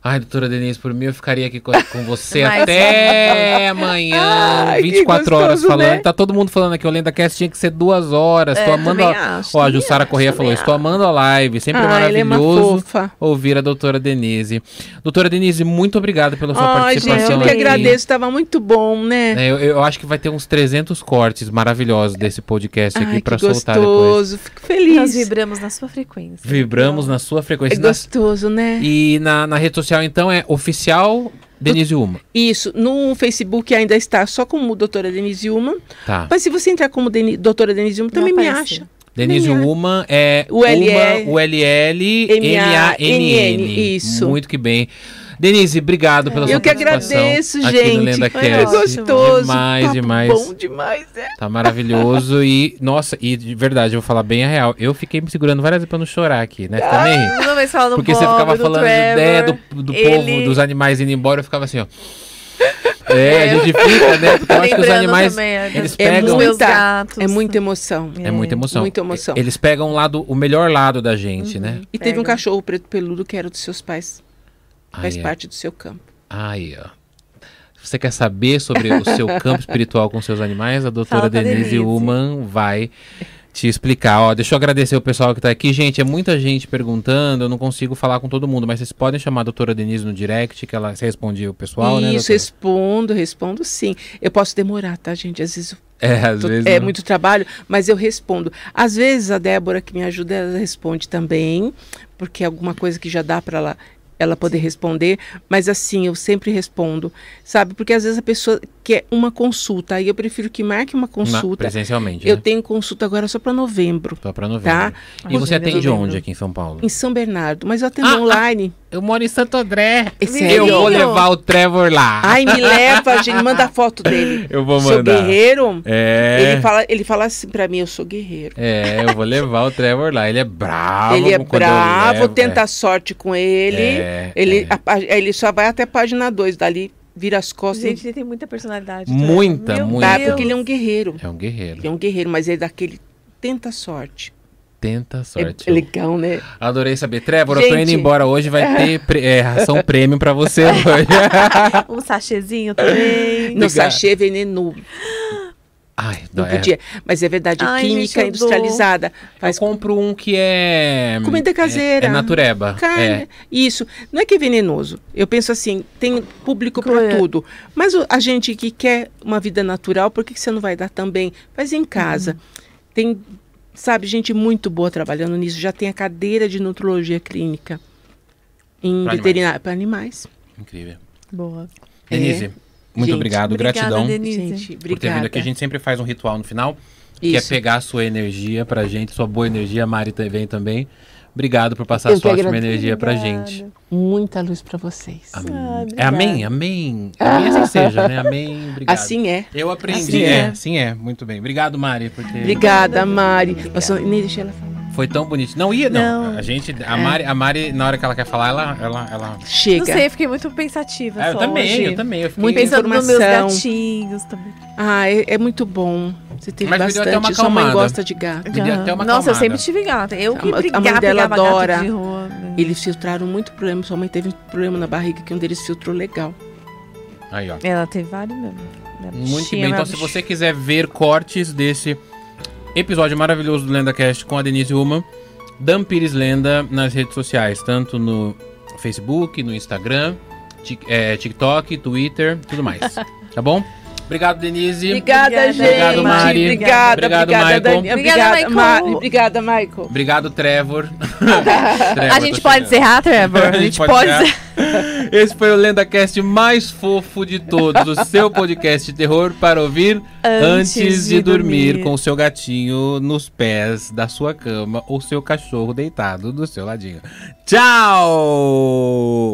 Ai, doutora Denise, por mim eu ficaria aqui com, com você Mas- até amanhã, Ai, que 24 horas gostoso, falando. né? Tá todo mundo falando aqui, o Lenda Cast tinha que ser duas horas. É, Tô amando a... acho, Ó, a Jussara acho, Corrêa falou, estou amando a live, sempre ela é maravilhoso fofa. ouvir a doutora Denise. Doutora Denise, muito obrigado pela sua Ai, gente, participação eu que aqui. agradeço, estava muito bom, né? É, eu, eu acho que vai ter uns 300 cortes maravilhosos desse podcast aqui Ai, pra que soltar depois. gostoso, fico feliz. Nós vibramos na sua frequência. Vibramos Então, na sua É frequência. Na- gostoso, né? E na, na rede social, então, é oficial Denise Uma. Isso, no Facebook ainda está só como doutora Denise Uma, Tá. mas se você entrar como Deni, doutora Denise Uma, também me acha. Denise é. Uma é Uma, o LL, M-A-N-N. isso. Muito que bem. Denise, obrigado pela sua Eu que agradeço, aqui gente. no Lenda Foi gostoso. Demais, demais. Bom demais, é. Tá maravilhoso e, nossa, e de verdade, eu vou falar bem a real. Eu fiquei me segurando várias vezes pra não chorar aqui, né? Você também? Toda vez fala do Porque você Bob, ficava do falando Trevor, ideia do, do ele- povo, dos animais indo embora, eu ficava assim, ó. É, a gente fica, né? Porque eu acho que os animais, é, eles pegam... meus muita- gatos. É muita emoção. É muita emoção. Muita emoção. Eles pegam o lado, o melhor lado da gente, né? E teve um Pega. cachorro preto peludo que era dos seus pais. Faz Aí, é. parte do seu campo. Aí, ó. Se você quer saber sobre o seu campo espiritual com seus animais, a doutora Fala Denise Denise. Uman vai te explicar. Ó, deixa eu agradecer o pessoal que tá aqui. Gente, é muita gente perguntando, eu não consigo falar com todo mundo, mas vocês podem chamar a doutora Denise no direct, que ela responde o pessoal, né? Isso, respondo, respondo sim. Eu posso demorar, tá, gente? Às vezes É, às tô- vezes. é não- muito trabalho, mas eu respondo. Às vezes a Débora que me ajuda, ela responde também, porque é alguma coisa que já dá para ela ela poder responder, mas assim, eu sempre respondo, sabe? Porque às vezes a pessoa quer uma consulta, aí eu prefiro que marque uma na- consulta. presencialmente. Eu né? tenho consulta agora só para novembro, Só pra novembro. Tá. E você atende novembro. onde aqui em São Paulo? em São Bernardo, mas eu atendo Ah, online. Eu moro em Santo André. É sério? Eu vou levar o Trevor lá. Ai, me leva, gente, manda a foto dele. Eu vou Sou mandar. guerreiro. É. Ele fala, ele fala assim pra mim, eu sou guerreiro. É, eu vou levar o Trevor lá. Ele é bravo. ele é bravo, levo, tenta é. sorte com ele. É, ele, é. a ele só vai até a página 2, dali vira as costas. Gente, ele tem muita personalidade. Muita, Trevor. Meu muita. tá, Deus. porque ele é um guerreiro. É um guerreiro. Ele é um guerreiro, mas ele é daquele tenta a sorte. Tenta a É, sorte. é legal, né? Adorei saber. Trevor, eu tô indo Gente. embora hoje. Vai ter pre- é, ração prêmio pra você hoje. Um sachêzinho também. No Obrigado. sachê veneno, Ai, não é. podia. Mas é verdade, Ai, química gente, industrializada. Faz Eu compro um que é. Comida caseira. É, é natureba. Carne. É. Isso. Não é que é venenoso. Eu penso assim, tem público para tudo. Mas o- a gente que quer uma vida natural, por que, que você não vai dar também? Faz em casa. Uhum. Tem, sabe, gente muito boa trabalhando nisso. Já tem a cadeira de nutrologia clínica em Pra veterinária para animais. Incrível. Boa. Denise, muito Gente, obrigado. Obrigada, gratidão Denise. Gente, por ter vindo obrigada. aqui. A gente sempre faz um ritual no final. Que é pegar a sua energia pra gente, sua boa energia. A Mari também também. Obrigado por passar Eu a sua ótima energia pra Obrigada. gente. Muita luz para vocês. Ah, É obrigada. amém, amém. Amém assim seja, né? Amém, obrigado. Assim é. Eu aprendi, Assim é, é. assim é. Muito bem. Obrigado, Mari, por ter... Obrigada, Mari. Nossa, nem deixei ela falar. Foi tão bonito. Não ia, não. Não. A gente, a Mari, a Mari, na hora que ela quer falar, ela, ela, ela... Não Chega. sei, fiquei muito pensativa. Ah, eu também, hoje. eu também. Eu fiquei... Muita Pensando nos meus gatinhos também. Ah, é, é muito bom. Você teve Mas me deu até bastante. uma Sua mãe gosta de gato. Me deu até uma Nossa, eu acalmada. sempre tive gato. Eu A que ma- a mãe brigava, dela adora. de rua. né? Eles filtraram muito problema. Sua mãe teve um problema na barriga que um deles filtrou legal. Aí, ó. Ela teve vários mesmo. Muito bem. Então, se você quiser ver cortes desse episódio maravilhoso do LendaCast com a Denise Uma, Dan Pires Lenda nas redes sociais, tanto no Facebook, no Instagram, Tik- é, TikTok, Twitter, tudo mais. tá bom? Obrigado, Denise. Obrigada, Obrigada, gente. Obrigado, Mari. Obrigada, Obrigado, obrigada, Michael. Dani. Obrigada, Obrigada, Michael. Obrigada, Michael. Obrigado, Trevor. A gente pode encerrar, Trevor? A gente pode encerrar. encerrar. Esse foi o LendaCast mais fofo de todos, o seu podcast de terror para ouvir antes, Antes de, de dormir, dormir. com o seu gatinho nos pés da sua cama ou seu cachorro deitado do seu ladinho. Tchau!